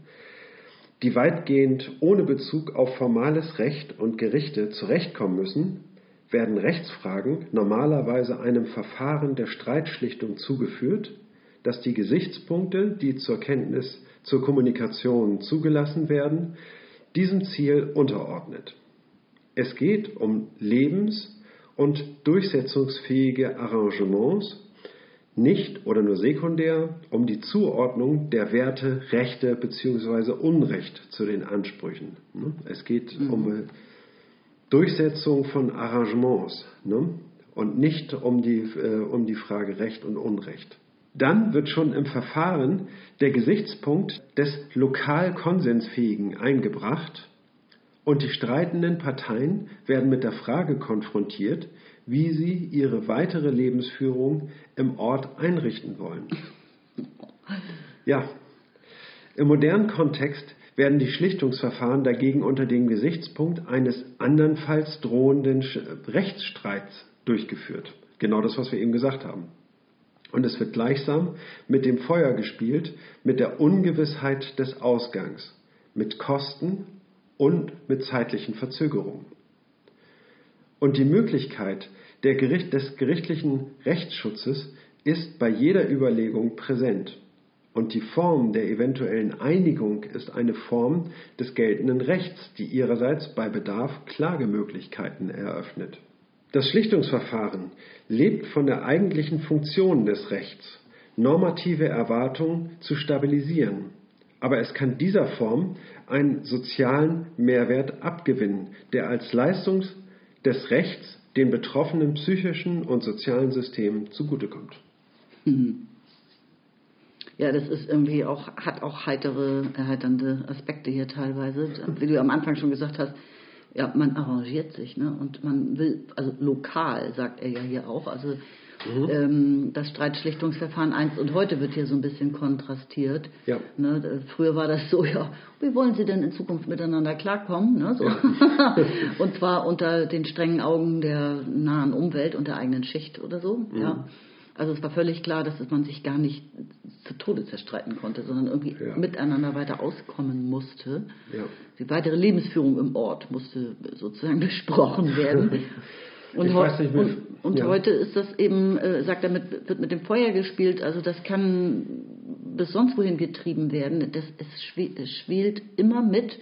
die weitgehend ohne Bezug auf formales Recht und Gerichte zurechtkommen müssen, werden Rechtsfragen normalerweise einem Verfahren der Streitschlichtung zugeführt, das die Gesichtspunkte, die zur Kenntnis, zur Kommunikation zugelassen werden, diesem Ziel unterordnet. Es geht um Lebens- und durchsetzungsfähige Arrangements, nicht oder nur sekundär um die Zuordnung der Werte, Rechte bzw. Unrecht zu den Ansprüchen. Ne? Es geht mhm. um Durchsetzung von Arrangements ne? und nicht um die, äh, um die Frage Recht und Unrecht. Dann wird schon im Verfahren der Gesichtspunkt des lokal konsensfähigen eingebracht und die streitenden Parteien werden mit der Frage konfrontiert, wie sie ihre weitere Lebensführung im Ort einrichten wollen. *laughs* Ja, im modernen Kontext werden die Schlichtungsverfahren dagegen unter dem Gesichtspunkt eines andernfalls drohenden Rechtsstreits durchgeführt. Genau das, was wir eben gesagt haben. Und es wird gleichsam mit dem Feuer gespielt, mit der Ungewissheit des Ausgangs, mit Kosten und mit zeitlichen Verzögerungen. Und die Möglichkeit Gericht, des gerichtlichen Rechtsschutzes ist bei jeder Überlegung präsent. Und die Form der eventuellen Einigung ist eine Form des geltenden Rechts, die ihrerseits bei Bedarf Klagemöglichkeiten eröffnet. Das Schlichtungsverfahren lebt von der eigentlichen Funktion des Rechts, normative Erwartungen zu stabilisieren. Aber es kann dieser Form einen sozialen Mehrwert abgewinnen, der als Leistung des Rechts den betroffenen psychischen und sozialen Systemen zugutekommt. *laughs* Ja, das ist irgendwie auch, hat auch heitere, erheiternde Aspekte hier teilweise. Wie du am Anfang schon gesagt hast, ja, man arrangiert sich, ne? Und man will, also lokal, sagt er ja hier auch, also mhm. ähm, das Streitschlichtungsverfahren 1 und heute wird hier so ein bisschen kontrastiert. Ja. Ne? Früher war das so, ja, wie wollen Sie denn in Zukunft miteinander klarkommen? Ne? So. Ja. *laughs* und zwar unter den strengen Augen der nahen Umwelt und der eigenen Schicht oder so. Mhm. Ja. Also es war völlig klar, dass man sich gar nicht zu Tode zerstreiten konnte, sondern irgendwie ja. miteinander weiter auskommen musste. Ja. Die weitere Lebensführung im Ort musste sozusagen *laughs* besprochen werden. *laughs* Und, nicht, und, und ja. heute ist das eben, äh, sagt er, mit, wird mit dem Feuer gespielt. Also das kann bis sonst wohin getrieben werden. Das, es, es schwelt immer mit.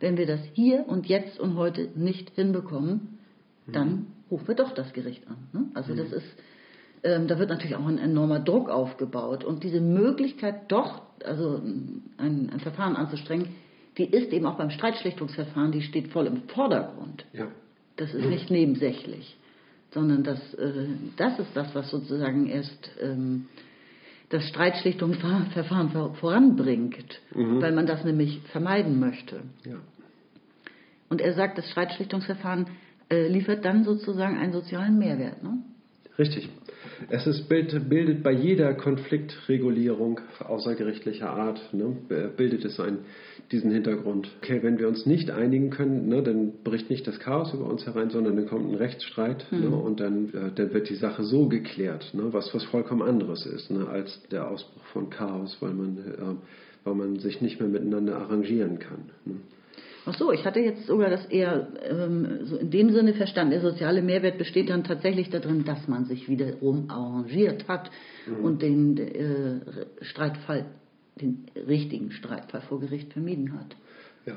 Wenn wir das hier und jetzt und heute nicht hinbekommen, dann mhm. rufen wir doch das Gericht an. Ne? Also mhm. das ist ähm, da wird natürlich auch ein enormer Druck aufgebaut. Und diese Möglichkeit doch, also ein, ein, Verfahren anzustrengen, die ist eben auch beim Streitschlichtungsverfahren, die steht voll im Vordergrund. Ja. Das ist nicht nebensächlich, sondern das, äh, das ist das, was sozusagen erst ähm, das Streitschlichtungsverfahren voranbringt, mhm. weil man das nämlich vermeiden möchte. Ja. Und er sagt, das Streitschlichtungsverfahren äh, liefert dann sozusagen einen sozialen Mehrwert. Ne? Richtig. Es ist, bildet bei jeder Konfliktregulierung außergerichtlicher Art, ne, bildet es ein, diesen Hintergrund. Okay, wenn wir uns nicht einigen können, ne, dann bricht nicht das Chaos über uns herein, sondern dann kommt ein Rechtsstreit mhm. ne, und dann, äh, dann wird die Sache so geklärt, ne, was, was vollkommen anderes ist ne, als der Ausbruch von Chaos, weil man, äh, weil man sich nicht mehr miteinander arrangieren kann. Ne. Ach so, ich hatte jetzt sogar das eher ähm, so in dem Sinne verstanden. Der soziale Mehrwert besteht dann tatsächlich darin, dass man sich wiederum arrangiert hat mhm. und den äh, Streitfall, den richtigen Streitfall vor Gericht vermieden hat. Ja.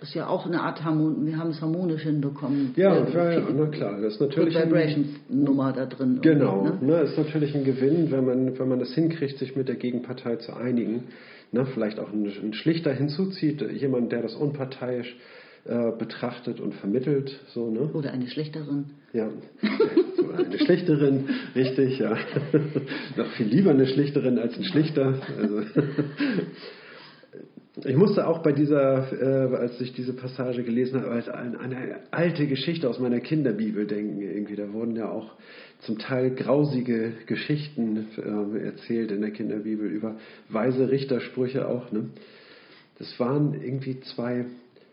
Das ist ja auch eine Art Harmon wir haben es harmonisch hinbekommen. Ja, äh, ja, na klar, das ist natürlich Good Vibrations Nummer da drin. Genau, ne? ne, ist natürlich ein Gewinn, wenn man wenn man das hinkriegt, sich mit der Gegenpartei zu einigen ne, vielleicht auch einen, Schlichter hinzuzieht, jemand, der das unparteiisch äh, betrachtet und vermittelt. So, ne? Oder eine Schlichterin. Ja, eine Schlichterin, richtig, ja. *laughs* Noch viel lieber eine Schlichterin als ein Schlichter. Also ich musste auch bei dieser, äh, als ich diese Passage gelesen habe, an eine alte Geschichte aus meiner Kinderbibel denken. Irgendwie, da wurden ja auch zum Teil grausige Geschichten äh, erzählt in der Kinderbibel über weise Richtersprüche auch. Ne? Das waren irgendwie zwei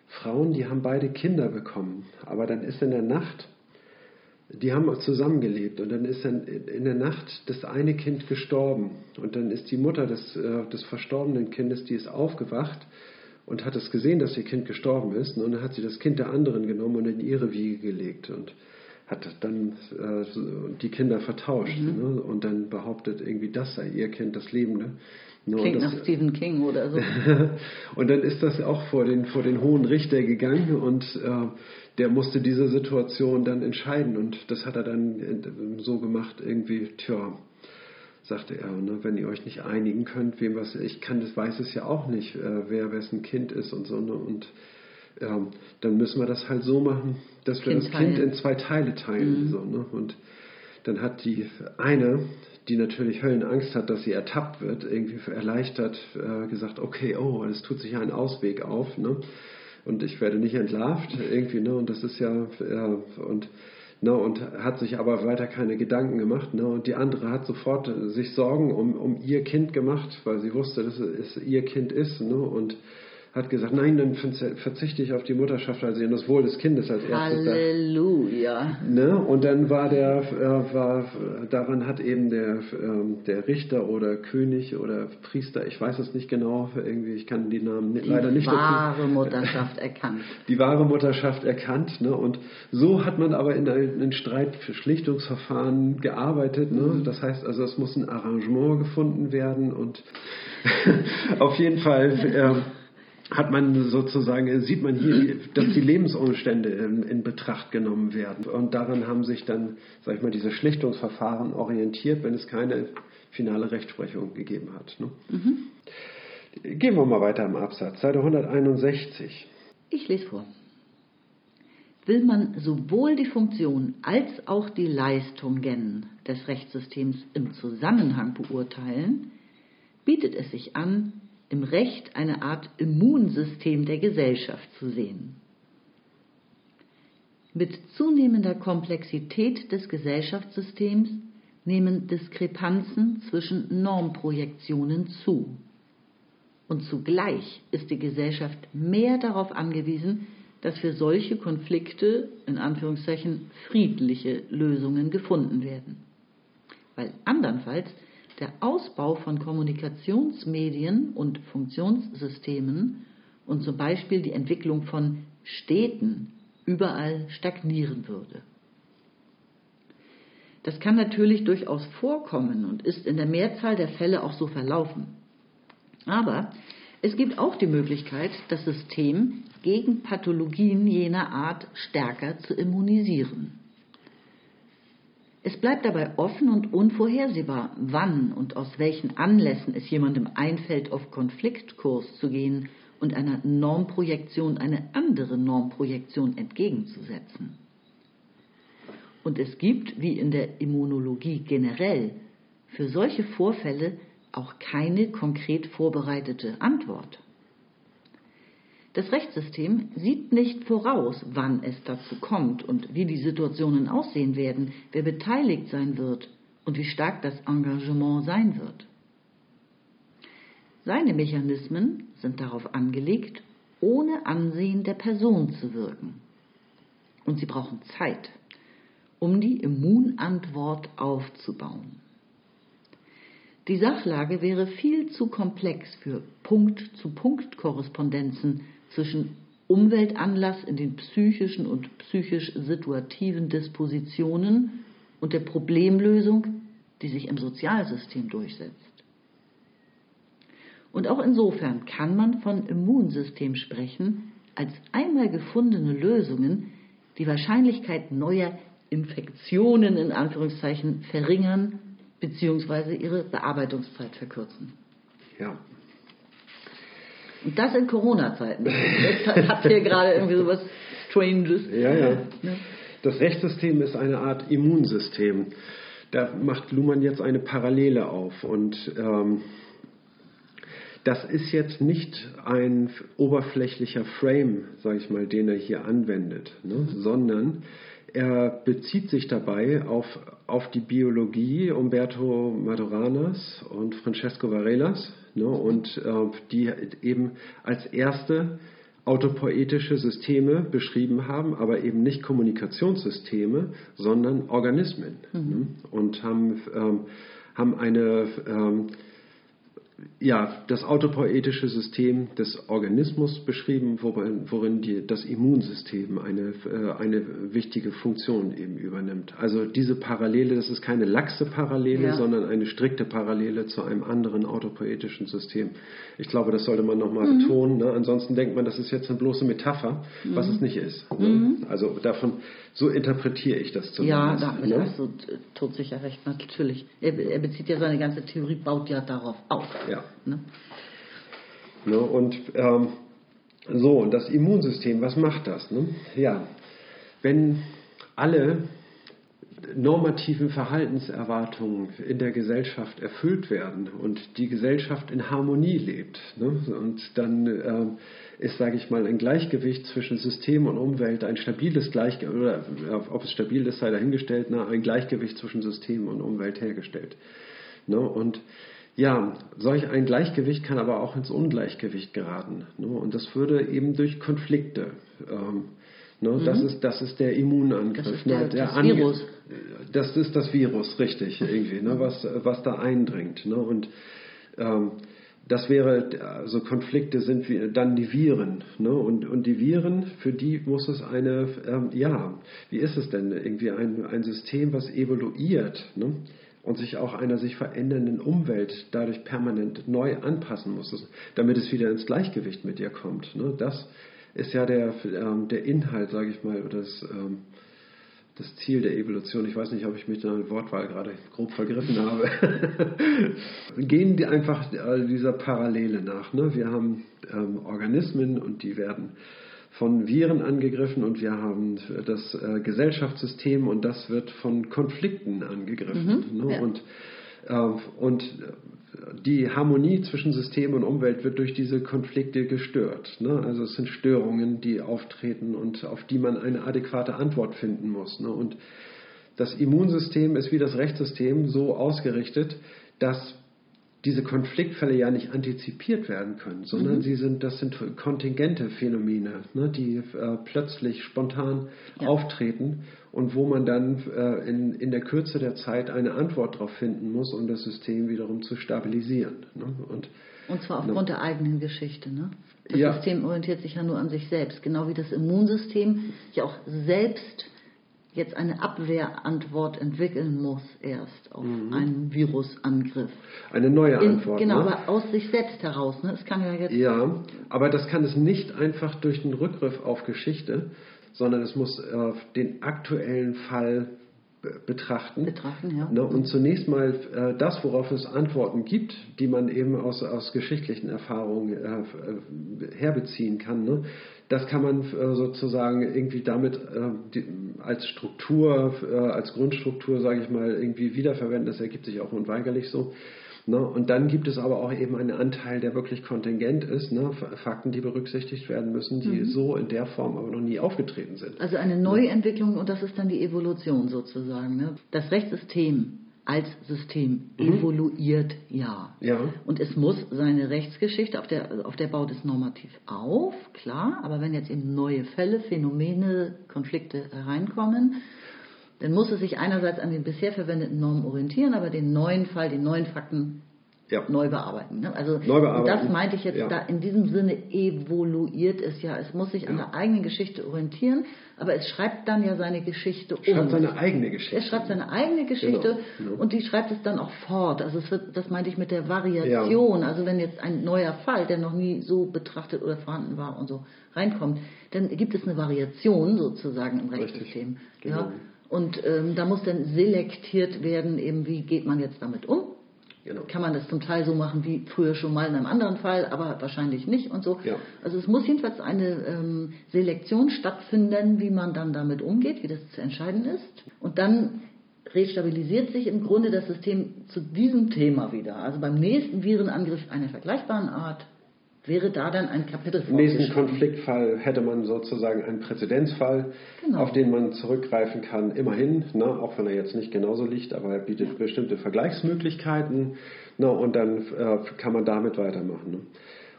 Frauen, die haben beide Kinder bekommen, aber dann ist in der Nacht, die haben zusammengelebt und dann ist dann in der Nacht das eine Kind gestorben und dann ist die Mutter des, äh, des verstorbenen Kindes, die ist aufgewacht und hat es gesehen, dass ihr Kind gestorben ist und dann hat sie das Kind der anderen genommen und in ihre Wiege gelegt und hat dann äh, die Kinder vertauscht mhm. ne? und dann behauptet irgendwie, das sei ihr Kind, das Lebende. Ne? Klingt das, nach Stephen King oder so. *laughs* und dann ist das auch vor den, vor den hohen Richter gegangen und äh, der musste diese Situation dann entscheiden und das hat er dann so gemacht, irgendwie, tja, sagte er, ne, wenn ihr euch nicht einigen könnt, wem was, ich kann das weiß es ja auch nicht, äh, wer wessen Kind ist und so, ne, und ähm, dann müssen wir das halt so machen, dass wir Kind das Kind teilen. in zwei Teile teilen. Mhm. So, ne? Und dann hat die eine, die natürlich Höllenangst hat, dass sie ertappt wird, irgendwie erleichtert äh, gesagt, okay, oh, es tut sich ja ein Ausweg auf. Ne? Und ich werde nicht entlarvt irgendwie, ne? Und das ist ja, äh, und Ne, und hat sich aber weiter keine Gedanken gemacht. Ne, und die andere hat sofort sich Sorgen um, um ihr Kind gemacht, weil sie wusste, dass es ihr Kind ist. Ne, und hat gesagt, nein, dann verzichte ich auf die Mutterschaft, also in das Wohl des Kindes als erstes. Halleluja. Ne? Und dann war der, äh, war, daran hat eben der, äh, der Richter oder König oder Priester, ich weiß es nicht genau, irgendwie, ich kann die Namen Die leider nicht wahre dazu. Mutterschaft erkannt. *laughs* Die wahre Mutterschaft erkannt. Ne? Und so hat man aber in einem Streitschlichtungsverfahren gearbeitet. Ne? Das heißt also, es muss ein Arrangement gefunden werden und *laughs* auf jeden Fall. Äh, hat man sozusagen, sieht man hier, dass die Lebensumstände in, in, Betracht genommen werden. Und daran haben sich dann, sag ich mal, diese Schlichtungsverfahren orientiert, wenn es keine finale Rechtsprechung gegeben hat. Ne? Mhm. Gehen wir mal weiter im Absatz, Seite 161. Ich lese vor. Will man sowohl die Funktion als auch die Leistungen des Rechtssystems im Zusammenhang beurteilen, bietet es sich an, im Recht eine Art Immunsystem der Gesellschaft zu sehen. Mit zunehmender Komplexität des Gesellschaftssystems nehmen Diskrepanzen zwischen Normprojektionen zu. Und zugleich ist die Gesellschaft mehr darauf angewiesen, dass für solche Konflikte, in Anführungszeichen, friedliche Lösungen gefunden werden. Weil andernfalls der Ausbau von Kommunikationsmedien und Funktionssystemen und zum Beispiel die Entwicklung von Städten überall stagnieren würde. Das kann natürlich durchaus vorkommen und ist in der Mehrzahl der Fälle auch so verlaufen. Aber es gibt auch die Möglichkeit, das System gegen Pathologien jener Art stärker zu immunisieren. Es bleibt dabei offen und unvorhersehbar, wann und aus welchen Anlässen es jemandem einfällt, auf Konfliktkurs zu gehen und einer Normprojektion eine andere Normprojektion entgegenzusetzen. Und es gibt, wie in der Immunologie generell, für solche Vorfälle auch keine konkret vorbereitete Antwort. Das Rechtssystem sieht nicht voraus, wann es dazu kommt und wie die Situationen aussehen werden, wer beteiligt sein wird und wie stark das Engagement sein wird. Seine Mechanismen sind darauf angelegt, ohne Ansehen der Person zu wirken. Und sie brauchen Zeit, um die Immunantwort aufzubauen. Die Sachlage wäre viel zu komplex für Punkt-zu-Punkt-Korrespondenzen zwischen Umweltanlass in den psychischen und psychisch situativen Dispositionen und der Problemlösung, die sich im Sozialsystem durchsetzt. Und auch insofern kann man von Immunsystem sprechen, als einmal gefundene Lösungen die Wahrscheinlichkeit neuer Infektionen in Anführungszeichen verringern bzw. ihre Bearbeitungszeit verkürzen. Ja. Und das in Corona-Zeiten. Das hat hier gerade irgendwie so was Stranges. Ja, ja. Das Rechtssystem ist eine Art Immunsystem. Da macht Luhmann jetzt eine Parallele auf. Und ähm, das ist jetzt nicht ein oberflächlicher Frame, sage ich mal, den er hier anwendet, ne? sondern er bezieht sich dabei auf, auf die Biologie Umberto Madurenas und Francesco Varelas ne, und äh, die eben als erste autopoetische Systeme beschrieben haben, aber eben nicht Kommunikationssysteme, sondern Organismen mhm. ne, und haben, ähm, haben eine ähm, ja, das autopoetische System des Organismus beschrieben, worin, worin die, das Immunsystem eine, äh, eine wichtige Funktion eben übernimmt. Also diese Parallele, das ist keine laxe Parallele, ja. sondern eine strikte Parallele zu einem anderen autopoetischen System. Ich glaube, das sollte man nochmal mhm. betonen. Ne? Ansonsten denkt man, das ist jetzt eine bloße Metapher, mhm. was es nicht ist. Ne? Mhm. Also davon, so interpretiere ich das zumindest. Ja, da ne? hast du todsicher recht, natürlich. Er, er bezieht ja seine ganze Theorie, baut ja darauf auf. Ja. Ne? Ne, und ähm, So, und das Immunsystem, was macht das? Ne? Ja, wenn alle normativen Verhaltenserwartungen in der Gesellschaft erfüllt werden und die Gesellschaft in Harmonie lebt. Ne? Und dann äh, ist, sage ich mal, ein Gleichgewicht zwischen System und Umwelt, ein stabiles Gleichgewicht, oder ob es stabil ist, sei dahingestellt, ne? ein Gleichgewicht zwischen System und Umwelt hergestellt. Ne? Und ja, solch ein Gleichgewicht kann aber auch ins Ungleichgewicht geraten. Ne? Und das würde eben durch Konflikte ähm, Ne, mhm. das, ist, das ist der Immunangriff. Das ist der, ne, der das Virus. Das ist das Virus, richtig, irgendwie, ne, was, was da eindringt. Ne, und ähm, das wäre, also Konflikte sind wie, dann die Viren. Ne? Und, und die Viren, für die muss es eine, ähm, ja, wie ist es denn? Irgendwie ein, ein System, was evoluiert ne? Und sich auch einer sich verändernden Umwelt dadurch permanent neu anpassen muss, damit es wieder ins Gleichgewicht mit ihr kommt. Ne? Das ist ja der, ähm, der Inhalt, sage ich mal, oder das, ähm, das Ziel der Evolution. Ich weiß nicht, ob ich mich in der Wortwahl gerade grob vergriffen habe. *laughs* Gehen die einfach äh, dieser Parallele nach. Ne? Wir haben ähm, Organismen und die werden von Viren angegriffen und wir haben das äh, Gesellschaftssystem und das wird von Konflikten angegriffen. Mhm, ne? ja. Und äh, und die Harmonie zwischen System und Umwelt wird durch diese Konflikte gestört. Ne? Also es sind Störungen, die auftreten und auf die man eine adäquate Antwort finden muss. Ne? Und das Immunsystem ist wie das Rechtssystem so ausgerichtet, dass diese Konfliktfälle ja nicht antizipiert werden können, sondern mhm. sie sind, das sind kontingente Phänomene, ne, die äh, plötzlich spontan ja. auftreten und wo man dann äh, in, in der Kürze der Zeit eine Antwort darauf finden muss, um das System wiederum zu stabilisieren. Ne? Und, und zwar aufgrund ne, der eigenen Geschichte. Ne? Das ja. System orientiert sich ja nur an sich selbst, genau wie das Immunsystem ja auch selbst jetzt eine Abwehrantwort entwickeln muss erst auf mhm. einen Virusangriff. Eine neue Antwort. In, genau, ne? aber aus sich selbst heraus. Ne? Es kann ja jetzt. Ja, aber das kann es nicht einfach durch einen Rückgriff auf Geschichte, sondern es muss äh, den aktuellen Fall betrachten. Betrachten, ja. Ne? Und zunächst mal äh, das, worauf es Antworten gibt, die man eben aus, aus geschichtlichen Erfahrungen äh, äh herbeziehen kann. Ne? Das kann man äh, sozusagen irgendwie damit äh, die, als Struktur, äh, als Grundstruktur, sage ich mal, irgendwie wiederverwenden. Das ergibt sich auch unweigerlich so. Ne? Und dann gibt es aber auch eben einen Anteil, der wirklich kontingent ist, ne? Fakten, die berücksichtigt werden müssen, die mhm. so in der Form aber noch nie aufgetreten sind. Also eine Neuentwicklung und das ist dann die Evolution sozusagen. Ne? Das Rechtssystem als System mhm. evoluiert ja. ja. Und es muss seine Rechtsgeschichte, auf der, auf der baut es normativ auf, klar, aber wenn jetzt eben neue Fälle, Phänomene, Konflikte hereinkommen, dann muss es sich einerseits an den bisher verwendeten Normen orientieren, aber den neuen Fall, den neuen Fakten ja. neu bearbeiten. Ne? Also neu bearbeiten. das meinte ich jetzt ja. da in diesem Sinne evoluiert es ja. Es muss sich ja. an der eigenen Geschichte orientieren, aber es schreibt dann ja seine Geschichte um. Schreibt seine eigene Geschichte. Es schreibt seine eigene Geschichte genau. Genau. und die schreibt es dann auch fort. Also es wird, das meinte ich mit der Variation. Also wenn jetzt ein neuer Fall, der noch nie so betrachtet oder vorhanden war und so reinkommt, dann gibt es eine Variation sozusagen im Rechtssystem. Genau. Ja? Und ähm, da muss dann selektiert werden, eben wie geht man jetzt damit um. Genau. Kann man das zum Teil so machen wie früher schon mal in einem anderen Fall, aber wahrscheinlich nicht und so. Ja. Also es muss jedenfalls eine ähm, Selektion stattfinden, wie man dann damit umgeht, wie das zu entscheiden ist. Und dann restabilisiert sich im Grunde das System zu diesem Thema wieder. Also beim nächsten Virenangriff einer vergleichbaren Art wäre da dann ein Kapitel Im nächsten Konfliktfall hätte man sozusagen einen Präzedenzfall, genau. auf den man zurückgreifen kann, immerhin, ne, auch wenn er jetzt nicht genauso liegt, aber er bietet ja. bestimmte Vergleichsmöglichkeiten ne, und dann äh, kann man damit weitermachen. Ne.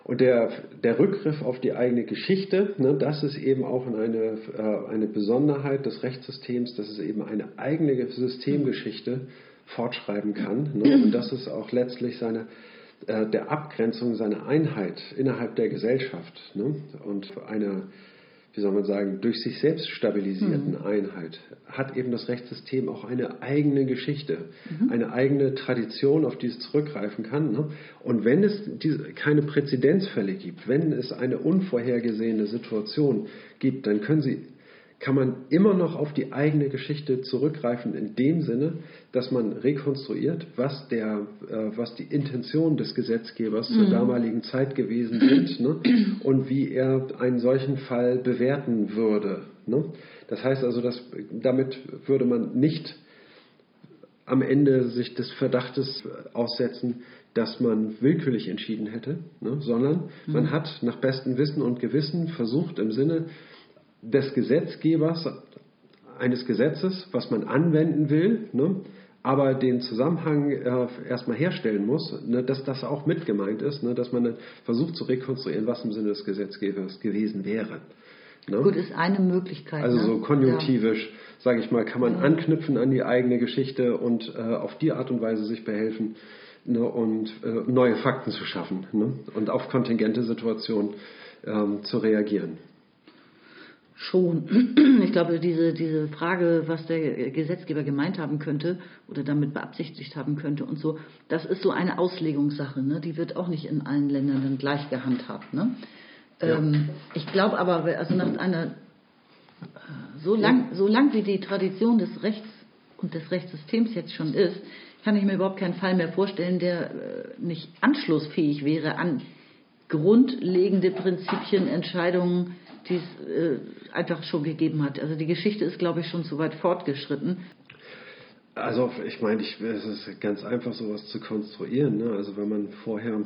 Und der, der Rückgriff auf die eigene Geschichte, ne, das ist eben auch eine, äh, eine Besonderheit des Rechtssystems, dass es eben eine eigene Systemgeschichte fortschreiben kann. Ne, und das ist auch letztlich seine äh, der Abgrenzung seiner Einheit innerhalb der Gesellschaft ne? und eine, wie soll man sagen, durch sich selbst stabilisierten mhm. Einheit hat eben das Rechtssystem auch eine eigene Geschichte, mhm. eine eigene Tradition, auf die es zurückgreifen kann. Ne? Und wenn es diese, keine Präzedenzfälle gibt, wenn es eine unvorhergesehene Situation gibt, dann können Sie kann man immer noch auf die eigene Geschichte zurückgreifen, in dem Sinne, dass man rekonstruiert, was, der, äh, was die Intention des Gesetzgebers mhm. zur damaligen Zeit gewesen sind *clears throat* ne? und wie er einen solchen Fall bewerten würde. Ne? Das heißt also, dass, damit würde man nicht am Ende sich des Verdachtes aussetzen, dass man willkürlich entschieden hätte, ne? sondern mhm. man hat nach bestem Wissen und Gewissen versucht, im Sinne des Gesetzgebers eines Gesetzes, was man anwenden will, ne, aber den Zusammenhang äh, erstmal herstellen muss, ne, dass das auch mit gemeint ist, ne, dass man versucht zu rekonstruieren, was im Sinne des Gesetzgebers gewesen wäre. Ne? Gut, ist eine Möglichkeit. Also so konjunktivisch, ja. sage ich mal, kann man ja. anknüpfen an die eigene Geschichte und äh, auf die Art und Weise sich behelfen ne, und äh, neue Fakten zu schaffen ne, und auf kontingente Situationen ähm, zu reagieren. Schon. *clears throat* Ich glaube, diese, diese Frage, was der Gesetzgeber gemeint haben könnte oder damit beabsichtigt haben könnte und so, das ist so eine Auslegungssache. Ne? Die wird auch nicht in allen Ländern dann gleich gehandhabt. Ne? Ja. Ähm, ich glaube aber, also nach einer, äh, so lang, so lang wie die Tradition des Rechts und des Rechtssystems jetzt schon ist, kann ich mir überhaupt keinen Fall mehr vorstellen, der äh, nicht anschlussfähig wäre an grundlegende Prinzipien, Entscheidungen, die es äh, einfach schon gegeben hat. Also die Geschichte ist, glaube ich, schon zu weit fortgeschritten. Also ich meine, ich, es ist ganz einfach, sowas zu konstruieren. Ne? Also wenn man vorher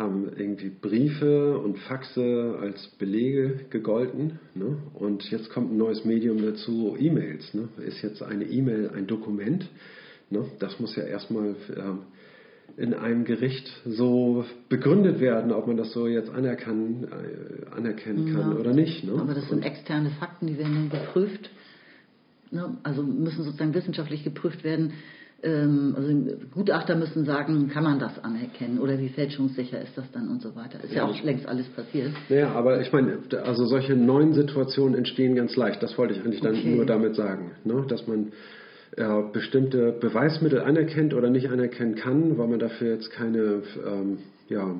haben irgendwie Briefe und Faxe als Belege gegolten. Ne? Und jetzt kommt ein neues Medium dazu, E-Mails. Ne? Ist jetzt eine E-Mail ein Dokument? Ne? Das muss ja erstmal ähm, in einem Gericht so begründet werden, ob man das so jetzt anerkennen, äh, anerkennen kann ja, oder nicht. Ne? Aber das sind externe Fakten, die werden dann geprüft. Ne? Also müssen sozusagen wissenschaftlich geprüft werden. Ähm, also Gutachter müssen sagen, kann man das anerkennen oder wie fälschungssicher ist das dann und so weiter. Ist ja, ja auch längst alles passiert. Naja, aber ich meine, also solche neuen Situationen entstehen ganz leicht. Das wollte ich eigentlich dann okay. nur damit sagen, ne? dass man er bestimmte Beweismittel anerkennt oder nicht anerkennen kann, weil man dafür jetzt keine, ähm, ja,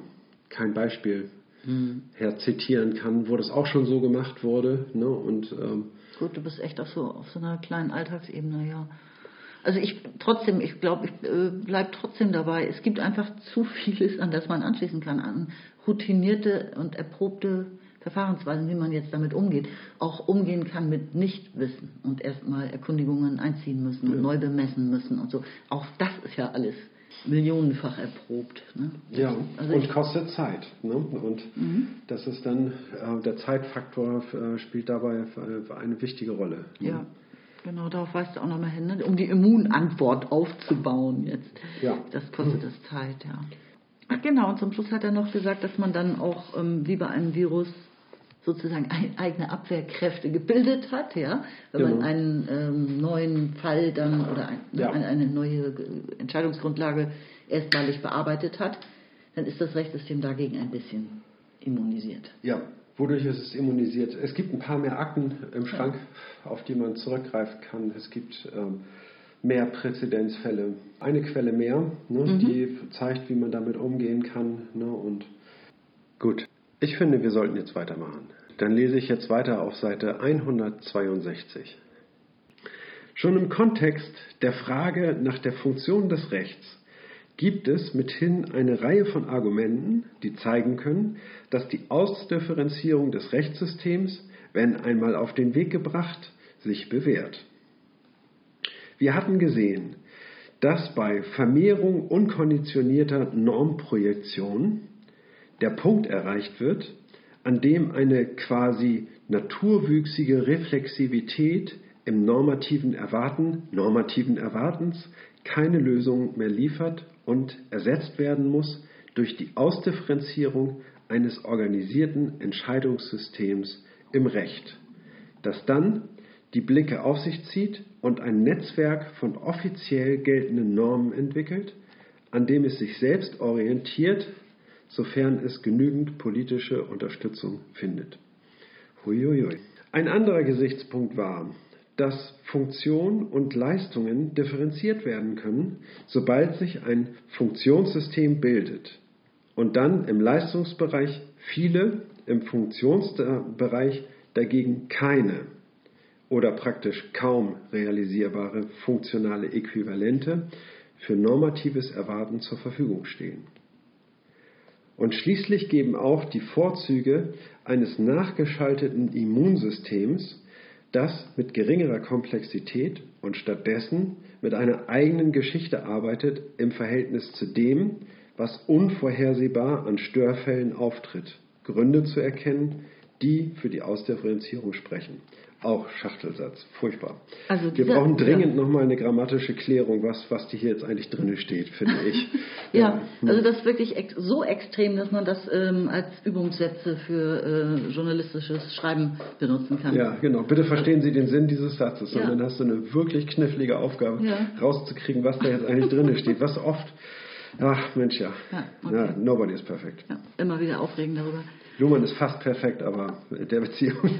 kein Beispiel hm. herzitieren kann, wo das auch schon so gemacht wurde. Ne? Und, ähm, Gut, du bist echt auf so, auf so einer kleinen Alltagsebene, ja. Also ich trotzdem, ich glaube, ich äh, bleibe trotzdem dabei. Es gibt einfach zu vieles, an das man anschließen kann, an routinierte und erprobte Verfahrensweisen, wie man jetzt damit umgeht, auch umgehen kann mit Nichtwissen und erstmal Erkundigungen einziehen müssen und ja. neu bemessen müssen und so. Auch das ist ja alles millionenfach erprobt. Ne? Ja, also und kostet Zeit. Ne? Und mhm. das ist dann, äh, der Zeitfaktor äh, spielt dabei äh, eine wichtige Rolle. Ne? Ja. Genau, darauf weist du auch nochmal hin, ne? um die Immunantwort aufzubauen jetzt. Ja. Das kostet es Zeit, ja. Ach genau, und zum Schluss hat er noch gesagt, dass man dann auch ähm, wie bei einem Virus sozusagen eigene Abwehrkräfte gebildet hat, ja, wenn genau. man einen ähm, neuen Fall dann oder ein, ne, ja. eine, eine, neue Entscheidungsgrundlage erstmalig bearbeitet hat, dann ist das Rechtssystem dagegen ein bisschen immunisiert. Ja, wodurch ist es immunisiert? Es gibt ein paar mehr Akten im Schrank, ja. auf die man zurückgreifen kann. Es gibt ähm, mehr Präzedenzfälle. Eine Quelle mehr, ne, mhm. die zeigt, wie man damit umgehen kann. Ne, und gut. Ich finde, wir sollten jetzt weitermachen. Dann lese ich jetzt weiter auf Seite 162. Schon im Kontext der Frage nach der Funktion des Rechts gibt es mithin eine Reihe von Argumenten, die zeigen können, dass die Ausdifferenzierung des Rechtssystems, wenn einmal auf den Weg gebracht, sich bewährt. Wir hatten gesehen, dass bei Vermehrung unkonditionierter Normprojektion der Punkt erreicht wird, an dem eine quasi naturwüchsige Reflexivität im normativen Erwarten, normativen Erwartens keine Lösung mehr liefert und ersetzt werden muss durch die Ausdifferenzierung eines organisierten Entscheidungssystems im Recht, das dann die Blicke auf sich zieht und ein Netzwerk von offiziell geltenden Normen entwickelt, an dem es sich selbst orientiert sofern es genügend politische Unterstützung findet. Huiuiui. Ein anderer Gesichtspunkt war, dass Funktion und Leistungen differenziert werden können, sobald sich ein Funktionssystem bildet und dann im Leistungsbereich viele, im Funktionsbereich dagegen keine. oder praktisch kaum realisierbare funktionale Äquivalente für normatives Erwarten zur Verfügung stehen. Und schließlich geben auch die Vorzüge eines nachgeschalteten Immunsystems, das mit geringerer Komplexität und stattdessen mit einer eigenen Geschichte arbeitet im Verhältnis zu dem, was unvorhersehbar an Störfällen auftritt, Gründe zu erkennen, die für die Ausdifferenzierung sprechen. Auch Schachtelsatz, furchtbar. Also Wir brauchen dringend ja. nochmal eine grammatische Klärung, was, was die hier jetzt eigentlich drin steht, finde *laughs* ich. ja, ja, also das ist wirklich ex so extrem, dass man das ähm, als Übungssätze für äh, journalistisches Schreiben benutzen kann. Ja, genau. Bitte verstehen Sie den Sinn dieses Satzes, ja. dann hast du eine wirklich knifflige Aufgabe, rauszukriegen, was da jetzt eigentlich drin steht. Was oft Ach, Mensch, ja. ja, okay. ja nobody is perfect. Ja, immer wieder aufregen darüber. Luhmann ist fast perfekt, aber der Beziehung.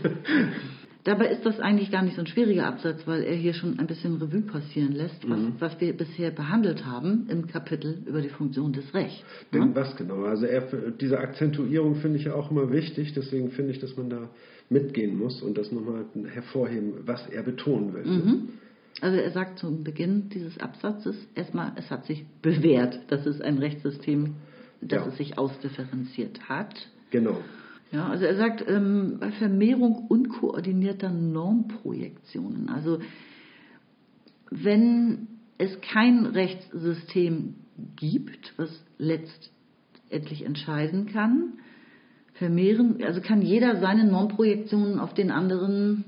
Dabei ist das eigentlich gar nicht so ein schwieriger Absatz, weil er hier schon ein bisschen Revue passieren lässt, was, mhm. was wir bisher behandelt haben im Kapitel über die Funktion des Rechts. Denn ja? was genau? Also er, diese Akzentuierung finde ich ja auch immer wichtig, deswegen finde ich, dass man da mitgehen muss und das nochmal hervorheben, was er betonen will. Mhm. Also er sagt zum Beginn dieses Absatzes erstmal, es hat sich bewährt, dass es ein Rechtssystem, dass ja. es sich ausdifferenziert hat. Genau. Ja, also er sagt, ähm, bei Vermehrung unkoordinierter Normprojektionen, also wenn es kein Rechtssystem gibt, was letztendlich entscheiden kann, vermehren, also kann jeder seine Normprojektionen auf den anderen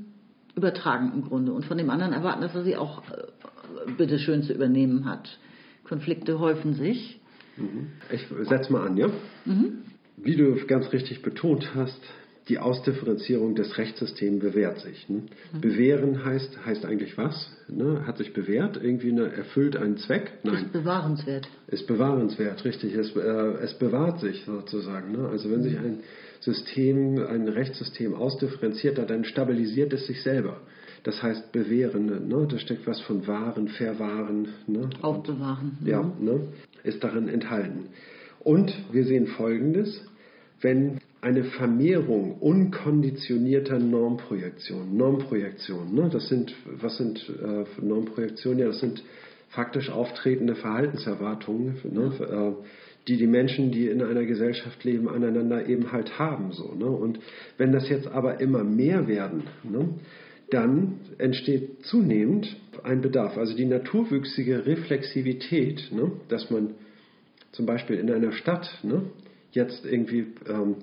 übertragen im Grunde und von dem anderen erwarten, dass er sie auch äh, bitteschön zu übernehmen hat. Konflikte häufen sich. Mhm. Ich setze mal an, ja? Mhm. Wie du ganz richtig betont hast, die Ausdifferenzierung des Rechtssystems bewährt sich. Ne? Mhm. Bewähren heißt, heißt eigentlich was? Ne? Hat sich bewährt, irgendwie eine, erfüllt einen Zweck? Nein. Ist bewahrenswert. Ist bewahrenswert, richtig. Es, äh, es bewahrt sich sozusagen. Ne? Also wenn sich ein System, ein Rechtssystem ausdifferenziert hat, dann stabilisiert es sich selber. Das heißt bewähren, ne? da steckt was von wahren, verwahren. Ne? Aufbewahren. Ja, ne? ist darin enthalten. Und wir sehen Folgendes, wenn eine Vermehrung unkonditionierter Normprojektionen, Normprojektionen, ne? das sind, was sind äh, Normprojektionen? Ja, das sind faktisch auftretende Verhaltenserwartungen, ne? äh, die die Menschen, die in einer Gesellschaft leben, aneinander eben halt haben. So, ne? Und wenn das jetzt aber immer mehr werden, ne, dann entsteht zunehmend ein Bedarf. Also die naturwüchsige Reflexivität, ne, dass man zum Beispiel in einer Stadt ne, jetzt irgendwie ähm,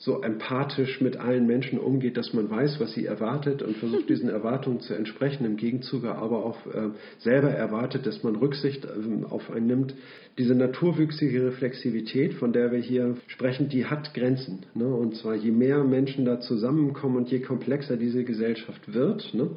so empathisch mit allen Menschen umgeht, dass man weiß, was sie erwartet und versucht, *laughs* diesen Erwartungen zu entsprechen, im Gegenzug aber auch äh, selber erwartet, dass man Rücksicht äh, auf einen nimmt. Diese naturwüchsige Reflexivität, von der wir hier sprechen, die hat Grenzen. Ne? Und zwar je mehr Menschen da zusammenkommen und je komplexer diese Gesellschaft wird, ne?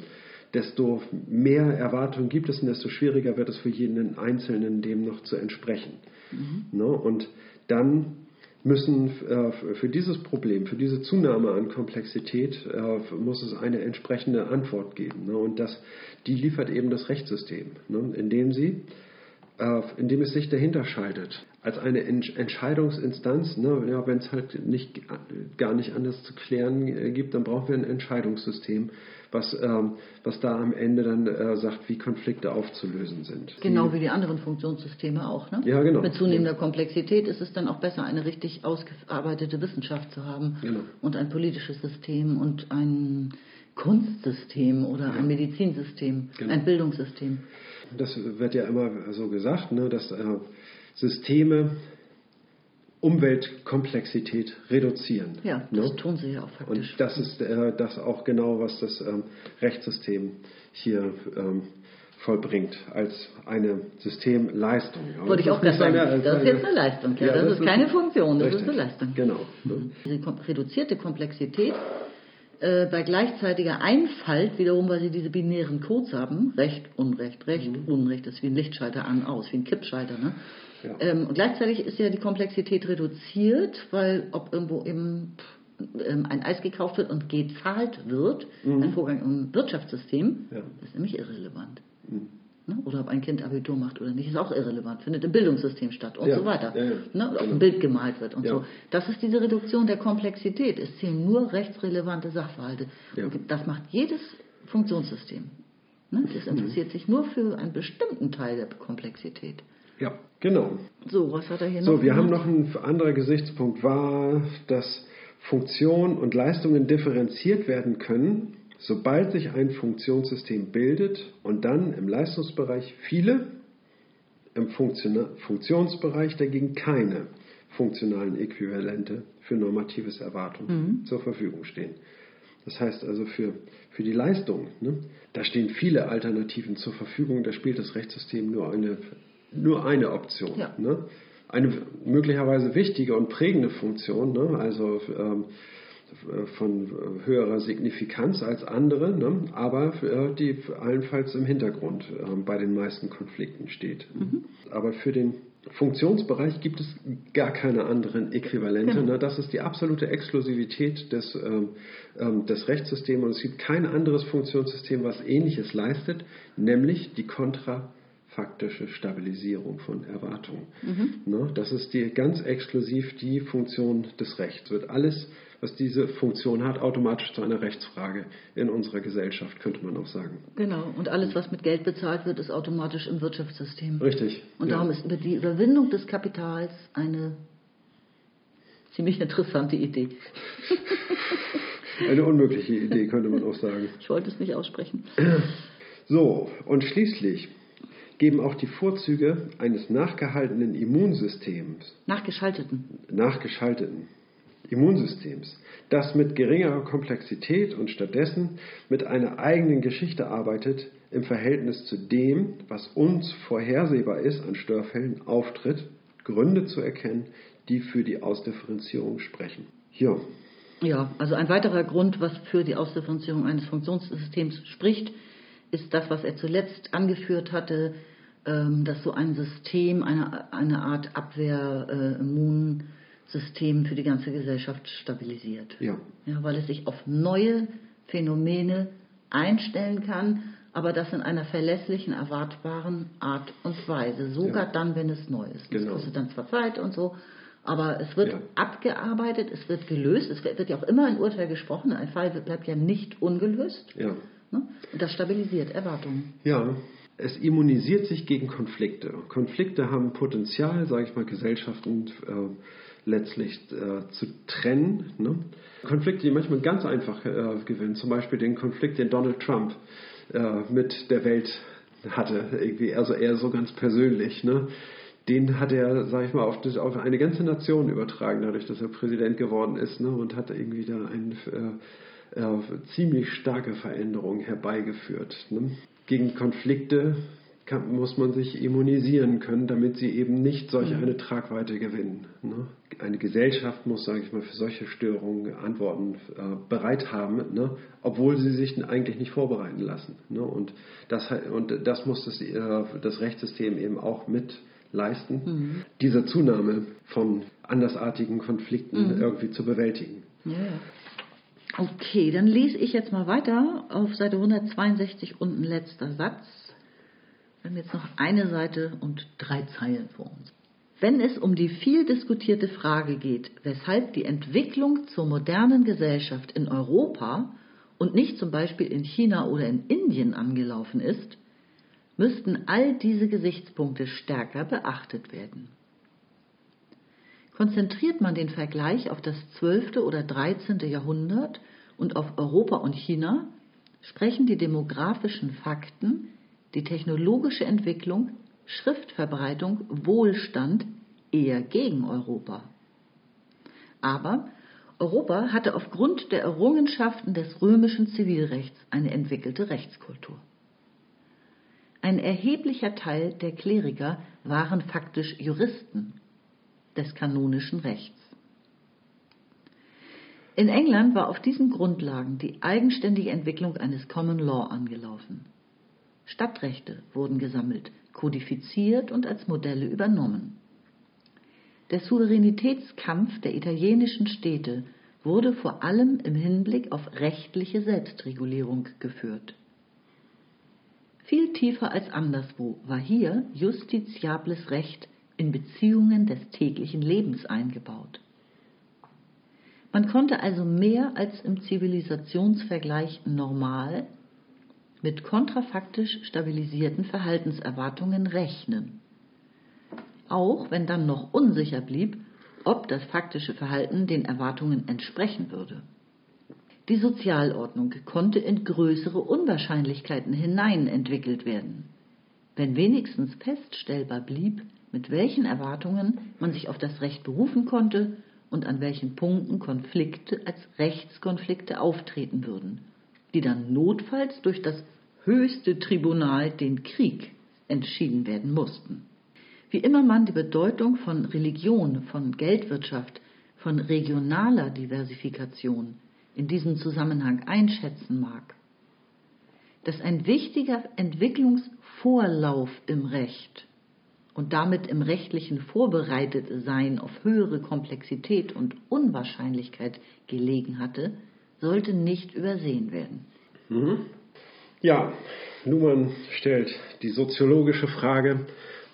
desto mehr Erwartungen gibt es und desto schwieriger wird es für jeden Einzelnen, dem noch zu entsprechen. Mhm. Ne? Und dann müssen äh, für dieses Problem, für diese Zunahme an Komplexität, äh, muss es eine entsprechende Antwort geben. Ne? Und das, die liefert eben das Rechtssystem, ne? indem sie äh, indem es sich dahinter schaltet. Als eine Entscheidungsinstanz, ne, ja, wenn es halt nicht, gar nicht anders zu klären äh, gibt, dann brauchen wir ein Entscheidungssystem, was, ähm, was da am Ende dann äh, sagt, wie Konflikte aufzulösen sind. Genau wie die anderen Funktionssysteme auch. Ne? Ja, genau. Mit zunehmender ja. Komplexität ist es dann auch besser, eine richtig ausgearbeitete Wissenschaft zu haben genau. und ein politisches System und ein Kunstsystem oder ja. ein Medizinsystem, genau. ein Bildungssystem. Das wird ja immer so gesagt, ne, dass äh, Systeme Umweltkomplexität reduzieren. Ja, das ne? tun sie ja auch faktisch. Und das ist äh, das auch genau, was das ähm, Rechtssystem hier ähm, vollbringt als eine Systemleistung. Aber Wollte ich auch gerade sagen, eine, das ist jetzt eine Leistung. Ja, ja das, das, ist keine Funktion, das richtig. ist eine Leistung. Genau. Ne? Diese reduzierte Komplexität äh, bei gleichzeitiger Einfalt, wiederum, weil sie diese binären Codes haben, Recht, Unrecht, Recht, mhm. Unrecht, das ist wie ein Lichtschalter an, aus, wie ein Kippschalter. Ne? Ja. Ähm, und gleichzeitig ist ja die Komplexität reduziert, weil ob irgendwo eben ähm, ein Eis gekauft wird und gezahlt wird, mhm. ein Vorgang im Wirtschaftssystem, ja. ist nämlich irrelevant. Mhm. Ne? Oder ob ein Kind Abitur macht oder nicht, ist auch irrelevant, findet im Bildungssystem statt und ja, so weiter. Ja, ja. Ne? Ob ein Bild gemalt wird und so. Das ist diese Reduktion der Komplexität. Es zählen nur rechtsrelevante Sachverhalte. Das macht jedes Funktionssystem. Ne? Das interessiert sich nur für einen bestimmten Teil der Komplexität. Ja, genau. So, was hat er hier So, noch? wir haben noch ein anderer Gesichtspunkt war, dass Funktionen und Leistungen differenziert werden können, sobald sich ein Funktionssystem bildet und dann im Leistungsbereich viele, im Funktiona- Funktionsbereich dagegen keine funktionalen Äquivalente für normatives Erwartung zur Verfügung stehen. Das heißt also für, für die Leistung, ne, da stehen viele Alternativen zur Verfügung, da spielt das Rechtssystem nur eine, nur eine Option. Ja. Ne? Eine möglicherweise wichtige und prägende Funktion, ne? also ähm, von höherer Signifikanz als andere, ne? aber äh, die allenfalls im Hintergrund äh, bei den meisten Konflikten steht. Aber für den Funktionsbereich gibt es gar keine anderen Äquivalente. Genau. Ne? Das ist die absolute Exklusivität des, ähm, ähm, des Rechtssystems und es gibt kein anderes Funktionssystem, was Ähnliches leistet, nämlich die kontrafaktische Stabilisierung von Erwartungen. Ne? Das ist die, ganz exklusiv die Funktion des Rechts. Wird alles, was diese Funktion hat, automatisch zu einer Rechtsfrage in unserer Gesellschaft, könnte man auch sagen. Genau, und alles, was mit Geld bezahlt wird, ist automatisch im Wirtschaftssystem. Richtig. Und ja. darum ist über die Überwindung des Kapitals eine ziemlich interessante Idee. *laughs* Eine unmögliche Idee, könnte man auch sagen. Ich wollte es nicht aussprechen. So, und schließlich geben auch die Vorzüge eines nachgehaltenen Immunsystems, Nachgeschalteten. nachgeschalteten Immunsystems, das mit geringerer Komplexität und stattdessen mit einer eigenen Geschichte arbeitet, im Verhältnis zu dem, was uns vorhersehbar ist an Störfällen, auftritt, Gründe zu erkennen, die für die Ausdifferenzierung sprechen. Ja, Ja, also ein weiterer Grund, was für die Ausdifferenzierung eines Funktionssystems spricht, ist das, was er zuletzt angeführt hatte, ähm, dass so ein System, eine, eine Art Abwehr-Immunsystem für die ganze Gesellschaft stabilisiert. ja, Ja, weil es sich auf neue Phänomene einstellen kann, aber das in einer verlässlichen, erwartbaren Art und Weise. Sogar Ja. dann, wenn es neu ist. Das Genau. kostet dann zwar Zeit und so, aber es wird Ja. abgearbeitet, es wird gelöst, es wird wird ja auch immer ein Urteil gesprochen, ein Fall bleibt ja nicht ungelöst. ja. Ne? Und das stabilisiert Erwartungen. Ja, es immunisiert sich gegen Konflikte. Konflikte haben Potenzial, sage ich mal, Gesellschaften äh, letztlich äh, zu trennen. Ne? Konflikte, die manchmal ganz einfach äh, gewinnen, zum Beispiel den Konflikt, den Donald Trump äh, mit der Welt hatte, irgendwie, also eher so ganz persönlich. Ne? Den hat er, sage ich mal, auf, das, auf eine ganze Nation übertragen, dadurch, dass er Präsident geworden ist ne? und hat irgendwie da ein äh, ziemlich starke Veränderungen herbeigeführt. Ne? Gegen Konflikte kann, muss man sich immunisieren können, damit sie eben nicht solch eine Tragweite gewinnen. Ne? Eine Gesellschaft muss, sage ich mal, für solche Störungen Antworten äh, bereit haben, ne? obwohl sie sich eigentlich nicht vorbereiten lassen. Ne? Und, das, und das muss das, äh, das Rechtssystem eben auch mit leisten, diese Zunahme von andersartigen Konflikten irgendwie zu bewältigen. Ja. Okay, dann lese ich jetzt mal weiter auf Seite 162 unten letzter Satz. Wir haben jetzt noch eine Seite und drei Zeilen vor uns. Wenn es um die viel diskutierte Frage geht, weshalb die Entwicklung zur modernen Gesellschaft in Europa und nicht zum Beispiel in China oder in Indien angelaufen ist, müssten all diese Gesichtspunkte stärker beachtet werden. Konzentriert man den Vergleich auf das 12. oder 13. Jahrhundert und auf Europa und China, sprechen die demografischen Fakten, die technologische Entwicklung, Schriftverbreitung, Wohlstand eher gegen Europa. Aber Europa hatte aufgrund der Errungenschaften des römischen Zivilrechts eine entwickelte Rechtskultur. Ein erheblicher Teil der Kleriker waren faktisch Juristen des kanonischen Rechts. In England war auf diesen Grundlagen die eigenständige Entwicklung eines Common Law angelaufen. Stadtrechte wurden gesammelt, kodifiziert und als Modelle übernommen. Der Souveränitätskampf der italienischen Städte wurde vor allem im Hinblick auf rechtliche Selbstregulierung geführt. Viel tiefer als anderswo war hier justiziables Recht in Beziehungen des täglichen Lebens eingebaut. Man konnte also mehr als im Zivilisationsvergleich normal mit kontrafaktisch stabilisierten Verhaltenserwartungen rechnen. Auch wenn dann noch unsicher blieb, ob das faktische Verhalten den Erwartungen entsprechen würde. Die Sozialordnung konnte in größere Unwahrscheinlichkeiten hinein entwickelt werden. Wenn wenigstens feststellbar blieb, mit welchen Erwartungen man sich auf das Recht berufen konnte und an welchen Punkten Konflikte als Rechtskonflikte auftreten würden, die dann notfalls durch das höchste Tribunal, den Krieg, entschieden werden mussten. Wie immer man die Bedeutung von Religion, von Geldwirtschaft, von regionaler Diversifikation in diesem Zusammenhang einschätzen mag, dass ein wichtiger Entwicklungsvorlauf im Recht und damit im rechtlichen Vorbereitetsein auf höhere Komplexität und Unwahrscheinlichkeit gelegen hatte, sollte nicht übersehen werden. Mhm. Ja, Luhmann stellt die soziologische Frage,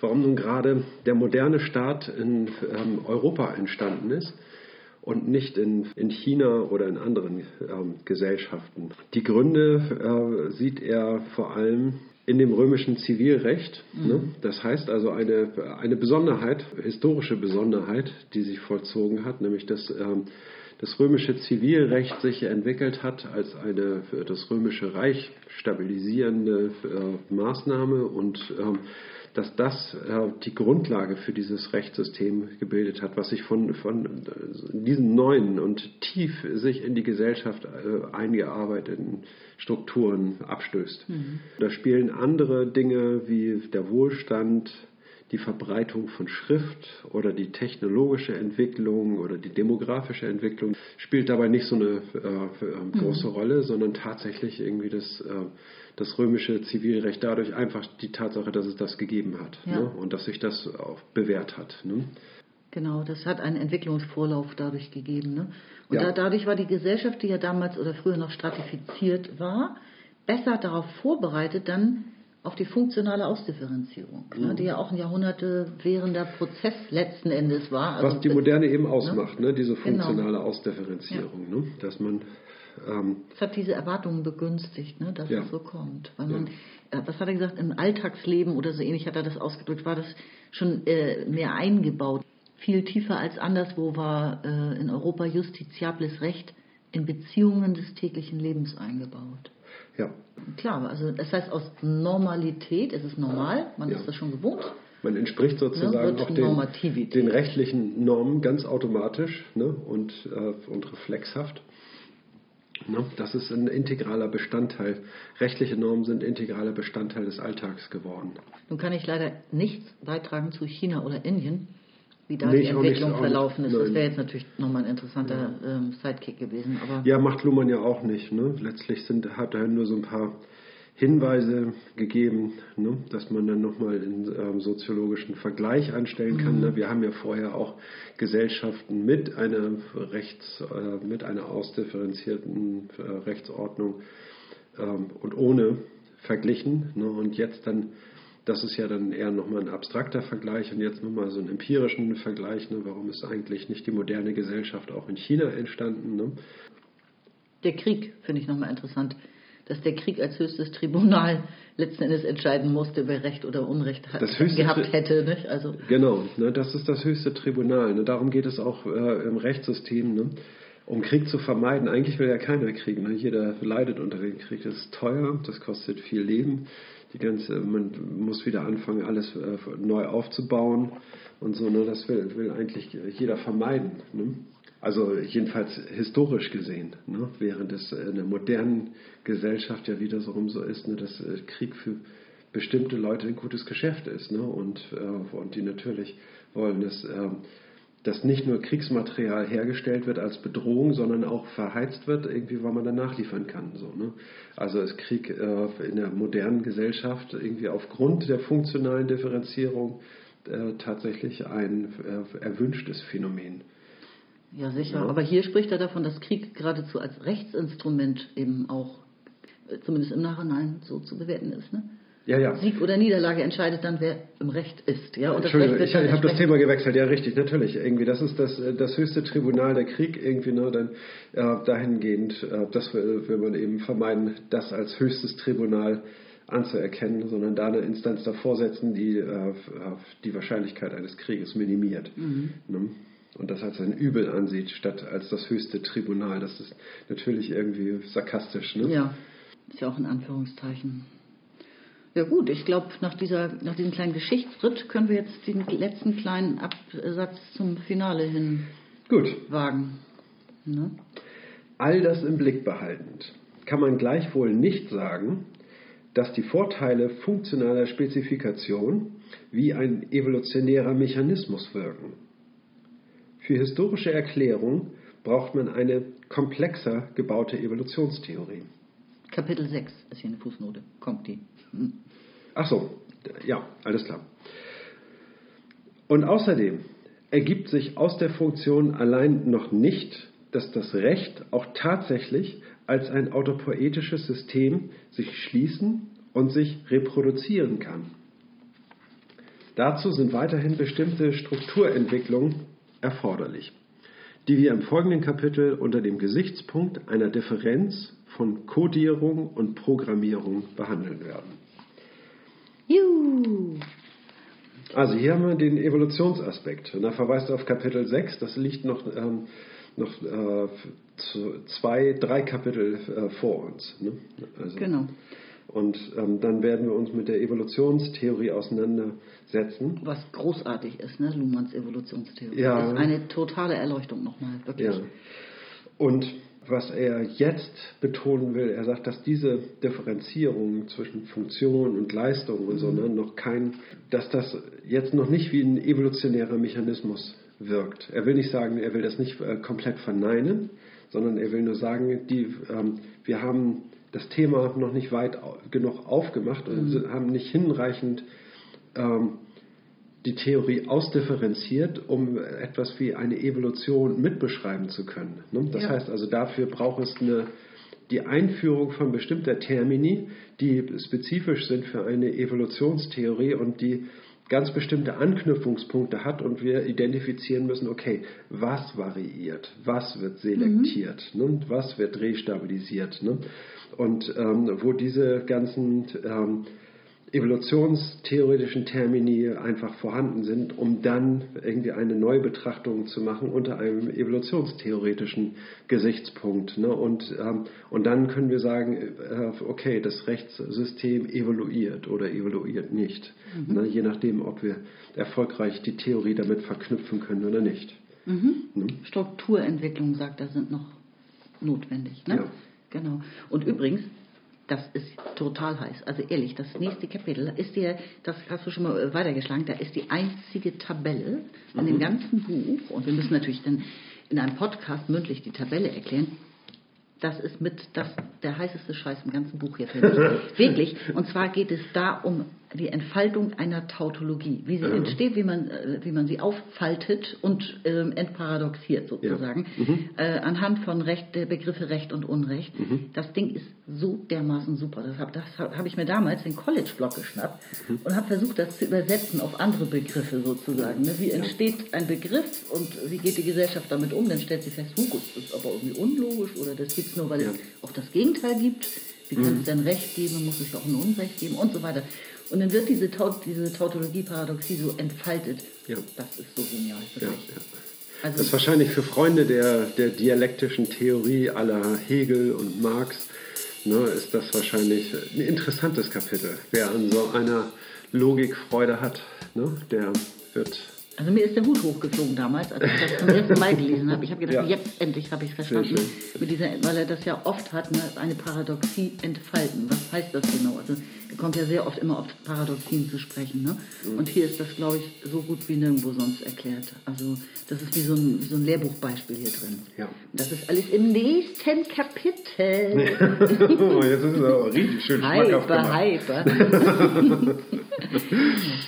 warum nun gerade der moderne Staat in ähm, Europa entstanden ist und nicht in, in China oder in anderen ähm, Gesellschaften. Die Gründe äh, sieht er vor allem in dem römischen Zivilrecht. Mhm. Ne? Das heißt also eine, eine Besonderheit, historische Besonderheit, die sich vollzogen hat, nämlich dass ähm, das römische Zivilrecht sich entwickelt hat als eine für das römische Reich stabilisierende äh, Maßnahme und ähm, dass das äh, die Grundlage für dieses Rechtssystem gebildet hat, was sich von, von äh, diesen neuen und tief sich in die Gesellschaft äh, eingearbeiteten Strukturen abstößt. Mhm. Da spielen andere Dinge wie der Wohlstand, die Verbreitung von Schrift oder die technologische Entwicklung oder die demografische Entwicklung spielt dabei nicht so eine äh, äh, große mhm. Rolle, sondern tatsächlich irgendwie das äh, das römische Zivilrecht dadurch einfach die Tatsache, dass es das gegeben hat ja. ne? und dass sich das auch bewährt hat. Ne? Genau, das hat einen Entwicklungsvorlauf dadurch gegeben. Ne? Und ja. da, dadurch war die Gesellschaft, die ja damals oder früher noch stratifiziert war, besser darauf vorbereitet, dann auf die funktionale Ausdifferenzierung, ne? mhm. ne, die ja auch ein Jahrhunderte währender Prozess letzten Endes war. Also Was die Moderne eben ne? ausmacht, ne? diese genau. funktionale genau. Ausdifferenzierung, ja. ne? dass man ähm, es hat diese Erwartungen begünstigt, ne, dass ja. es so kommt. Weil man, ja. äh, was hat er gesagt, im Alltagsleben oder so ähnlich hat er das ausgedrückt, war das schon äh, mehr eingebaut. Viel tiefer als anderswo war äh, in Europa justiziables Recht in Beziehungen des täglichen Lebens eingebaut. Ja. Klar, also das heißt aus Normalität, es ist normal, man ja. ist das schon gewohnt. Man entspricht sozusagen ne, auch den, den, rechtlichen Normen ganz automatisch ne, und, äh, und reflexhaft. Ne? Das ist ein integraler Bestandteil. Rechtliche Normen sind integraler Bestandteil des Alltags geworden. Nun kann ich leider nichts beitragen zu China oder Indien, wie da nee, die Entwicklung verlaufen ist. Nein. Das wäre jetzt natürlich nochmal ein interessanter ja. ähm, Sidekick gewesen. Aber ja, macht Luhmann ja auch nicht. Ne? Letztlich sind, hat er nur so ein paar Hinweise gegeben, ne, dass man dann nochmal einen ähm, soziologischen Vergleich anstellen kann. Mhm. Ne. Wir haben ja vorher auch Gesellschaften mit einer Rechts, äh, mit einer ausdifferenzierten äh, Rechtsordnung ähm, und ohne verglichen. Ne, und jetzt dann, das ist ja dann eher nochmal ein abstrakter Vergleich und jetzt nochmal so einen empirischen Vergleich. Ne, warum ist eigentlich nicht die moderne Gesellschaft auch in China entstanden? Ne? Der Krieg finde ich nochmal interessant dass der Krieg als höchstes Tribunal letzten Endes entscheiden musste, wer Recht oder Unrecht hat, gehabt hätte. Nicht? Also genau, ne, das ist das höchste Tribunal. Ne, darum geht es auch äh, im Rechtssystem. Ne? Um Krieg zu vermeiden, eigentlich will ja keiner Krieg. Ne? Jeder leidet unter dem Krieg. Das ist teuer, das kostet viel Leben. Die ganze, man muss wieder anfangen, alles äh, neu aufzubauen und so. Ne? Das will, will eigentlich jeder vermeiden. Ne? Also jedenfalls historisch gesehen, ne? während es in der modernen Gesellschaft ja wiederum so ist, ne, dass äh, Krieg für bestimmte Leute ein gutes Geschäft ist ne? und, äh, und die natürlich wollen, dass, äh, dass nicht nur Kriegsmaterial hergestellt wird als Bedrohung, sondern auch verheizt wird, irgendwie, weil man dann nachliefern kann. So, ne? Also ist Krieg äh, in der modernen Gesellschaft irgendwie aufgrund der funktionalen Differenzierung äh, tatsächlich ein äh, erwünschtes Phänomen. Ja, sicher. Ja. Aber hier spricht er davon, dass Krieg geradezu als Rechtsinstrument eben auch, äh, zumindest im Nachhinein, so zu bewerten ist. Ne? Ja, ja. Sieg oder Niederlage entscheidet dann, wer im Recht ist. Ja, und Entschuldigung, ich, ich habe das Thema gewechselt. Ja, richtig, natürlich. Irgendwie, das ist das, äh, das höchste Tribunal der Krieg. Irgendwie, ne, dann äh, dahingehend, äh, das will, will man eben vermeiden, das als höchstes Tribunal anzuerkennen, sondern da eine Instanz davor setzen, die äh, die Wahrscheinlichkeit eines Krieges minimiert. Ne? Und das als ein Übel ansieht, statt als das höchste Tribunal. Das ist natürlich irgendwie sarkastisch. Ne? Ja, ist ja auch in Anführungszeichen. Ja gut, ich glaube, nach, dieser, nach diesem kleinen Geschichtsritt können wir jetzt den letzten kleinen Absatz zum Finale hin Gut, wagen. Ne? All das im Blick behaltend, kann man gleichwohl nicht sagen, dass die Vorteile funktionaler Spezifikation wie ein evolutionärer Mechanismus wirken. Für historische Erklärung braucht man eine komplexer gebaute Evolutionstheorie. Kapitel 6 ist hier eine Fußnote. Kommt die. Hm. Ach so, ja, alles klar. Und außerdem ergibt sich aus der Funktion allein noch nicht, dass das Recht auch tatsächlich als ein autopoetisches System sich schließen und sich reproduzieren kann. Dazu sind weiterhin bestimmte Strukturentwicklungen erforderlich, die wir im folgenden Kapitel unter dem Gesichtspunkt einer Differenz von Codierung und Programmierung behandeln werden. Juhu. Also hier haben wir den Evolutionsaspekt. Und da verweist er auf Kapitel 6. Das liegt noch, ähm, noch äh, zwei, drei Kapitel äh, vor uns. Ne? Also, Genau. Und ähm, dann werden wir uns mit der Evolutionstheorie auseinandersetzen. Was großartig ist, ne? Luhmanns Evolutionstheorie. Ja. Das ist eine totale Erleuchtung nochmal, wirklich. Ja. Und was er jetzt betonen will, er sagt, dass diese Differenzierung zwischen Funktion und Leistung und so ne, noch kein, dass das jetzt noch nicht wie ein evolutionärer Mechanismus wirkt. Er will nicht sagen, er will das nicht äh, komplett verneinen, sondern er will nur sagen, die, ähm, wir haben das Thema noch nicht weit genug aufgemacht und sind- haben nicht hinreichend ähm, die Theorie ausdifferenziert, um etwas wie eine Evolution mitbeschreiben zu können. ne? Das Ja. heißt also, dafür braucht es eine, die Einführung von bestimmter Termini, die spezifisch sind für eine Evolutionstheorie und die ganz bestimmte Anknüpfungspunkte hat und wir identifizieren müssen, okay, was variiert, was wird selektiert, ne? was wird restabilisiert. Ne? Und ähm, wo diese ganzen ähm, evolutionstheoretischen Termini einfach vorhanden sind, um dann irgendwie eine Neubetrachtung zu machen unter einem evolutionstheoretischen Gesichtspunkt. Ne? Und, ähm, und dann können wir sagen, äh, okay, das Rechtssystem evoluiert oder evoluiert nicht, ne? je nachdem, ob wir erfolgreich die Theorie damit verknüpfen können oder nicht. Mhm. Strukturentwicklungen, sagt er, sind noch notwendig. Ne? Ja. Genau. Und übrigens, das ist total heiß. Also ehrlich, das nächste Kapitel ist dir, das hast du schon mal äh, weitergeschlagen, da ist die einzige Tabelle in dem ganzen Buch, und wir müssen natürlich dann in einem Podcast mündlich die Tabelle erklären. Das ist mit das, der heißeste Scheiß im ganzen Buch hier. *laughs* Wirklich. Und zwar geht es da um die Entfaltung einer Tautologie, wie sie entsteht, wie man, äh, wie man sie auffaltet und ähm, entparadoxiert sozusagen, äh, anhand von Recht, der Begriffe Recht und Unrecht. Das Ding ist so dermaßen super. Das habe das hab hab ich mir damals den College-Blog geschnappt und habe versucht, das zu übersetzen auf andere Begriffe sozusagen. Ne? Wie entsteht ein Begriff und wie geht die Gesellschaft damit um? Dann stellt sie fest, Hugo, das ist aber irgendwie unlogisch oder das gibt es nur, weil Ja. es auch das Gegenteil gibt. Wie kann es denn Recht geben, muss es auch ein Unrecht geben und so weiter. Und dann wird diese, Taut diese Tautologie-Paradoxie so entfaltet. Ja. Das ist so genial, Ja, ja. Also, Das ist wahrscheinlich für Freunde der, der dialektischen Theorie aller Hegel und Marx, ne, ist das wahrscheinlich ein interessantes Kapitel. Wer an so einer Logik Freude hat, ne, der wird. also mir ist der Hut hochgeflogen damals, als ich das zum ersten Mal gelesen habe. Ich habe gedacht, Ja. jetzt endlich habe ich es verstanden. Mit dieser, weil er das ja oft hat, ne, eine Paradoxie entfalten. Was heißt das genau? Also kommt ja sehr oft immer auf Paradoxien zu sprechen. Ne? Mhm. Und hier ist das, glaube ich, so gut wie nirgendwo sonst erklärt. Also das ist wie so ein, wie so ein Lehrbuchbeispiel hier drin. Ja. Das ist alles im nächsten Kapitel. oh, *laughs* jetzt ist es aber richtig schön schmackhaft Hyper, hyper.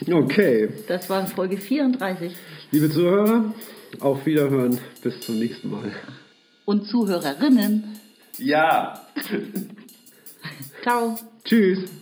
*laughs* Okay, Das war Folge 34. liebe Zuhörer, auf Wiederhören, bis zum nächsten Mal. Und Zuhörerinnen. Ja. Ciao. Tschüss.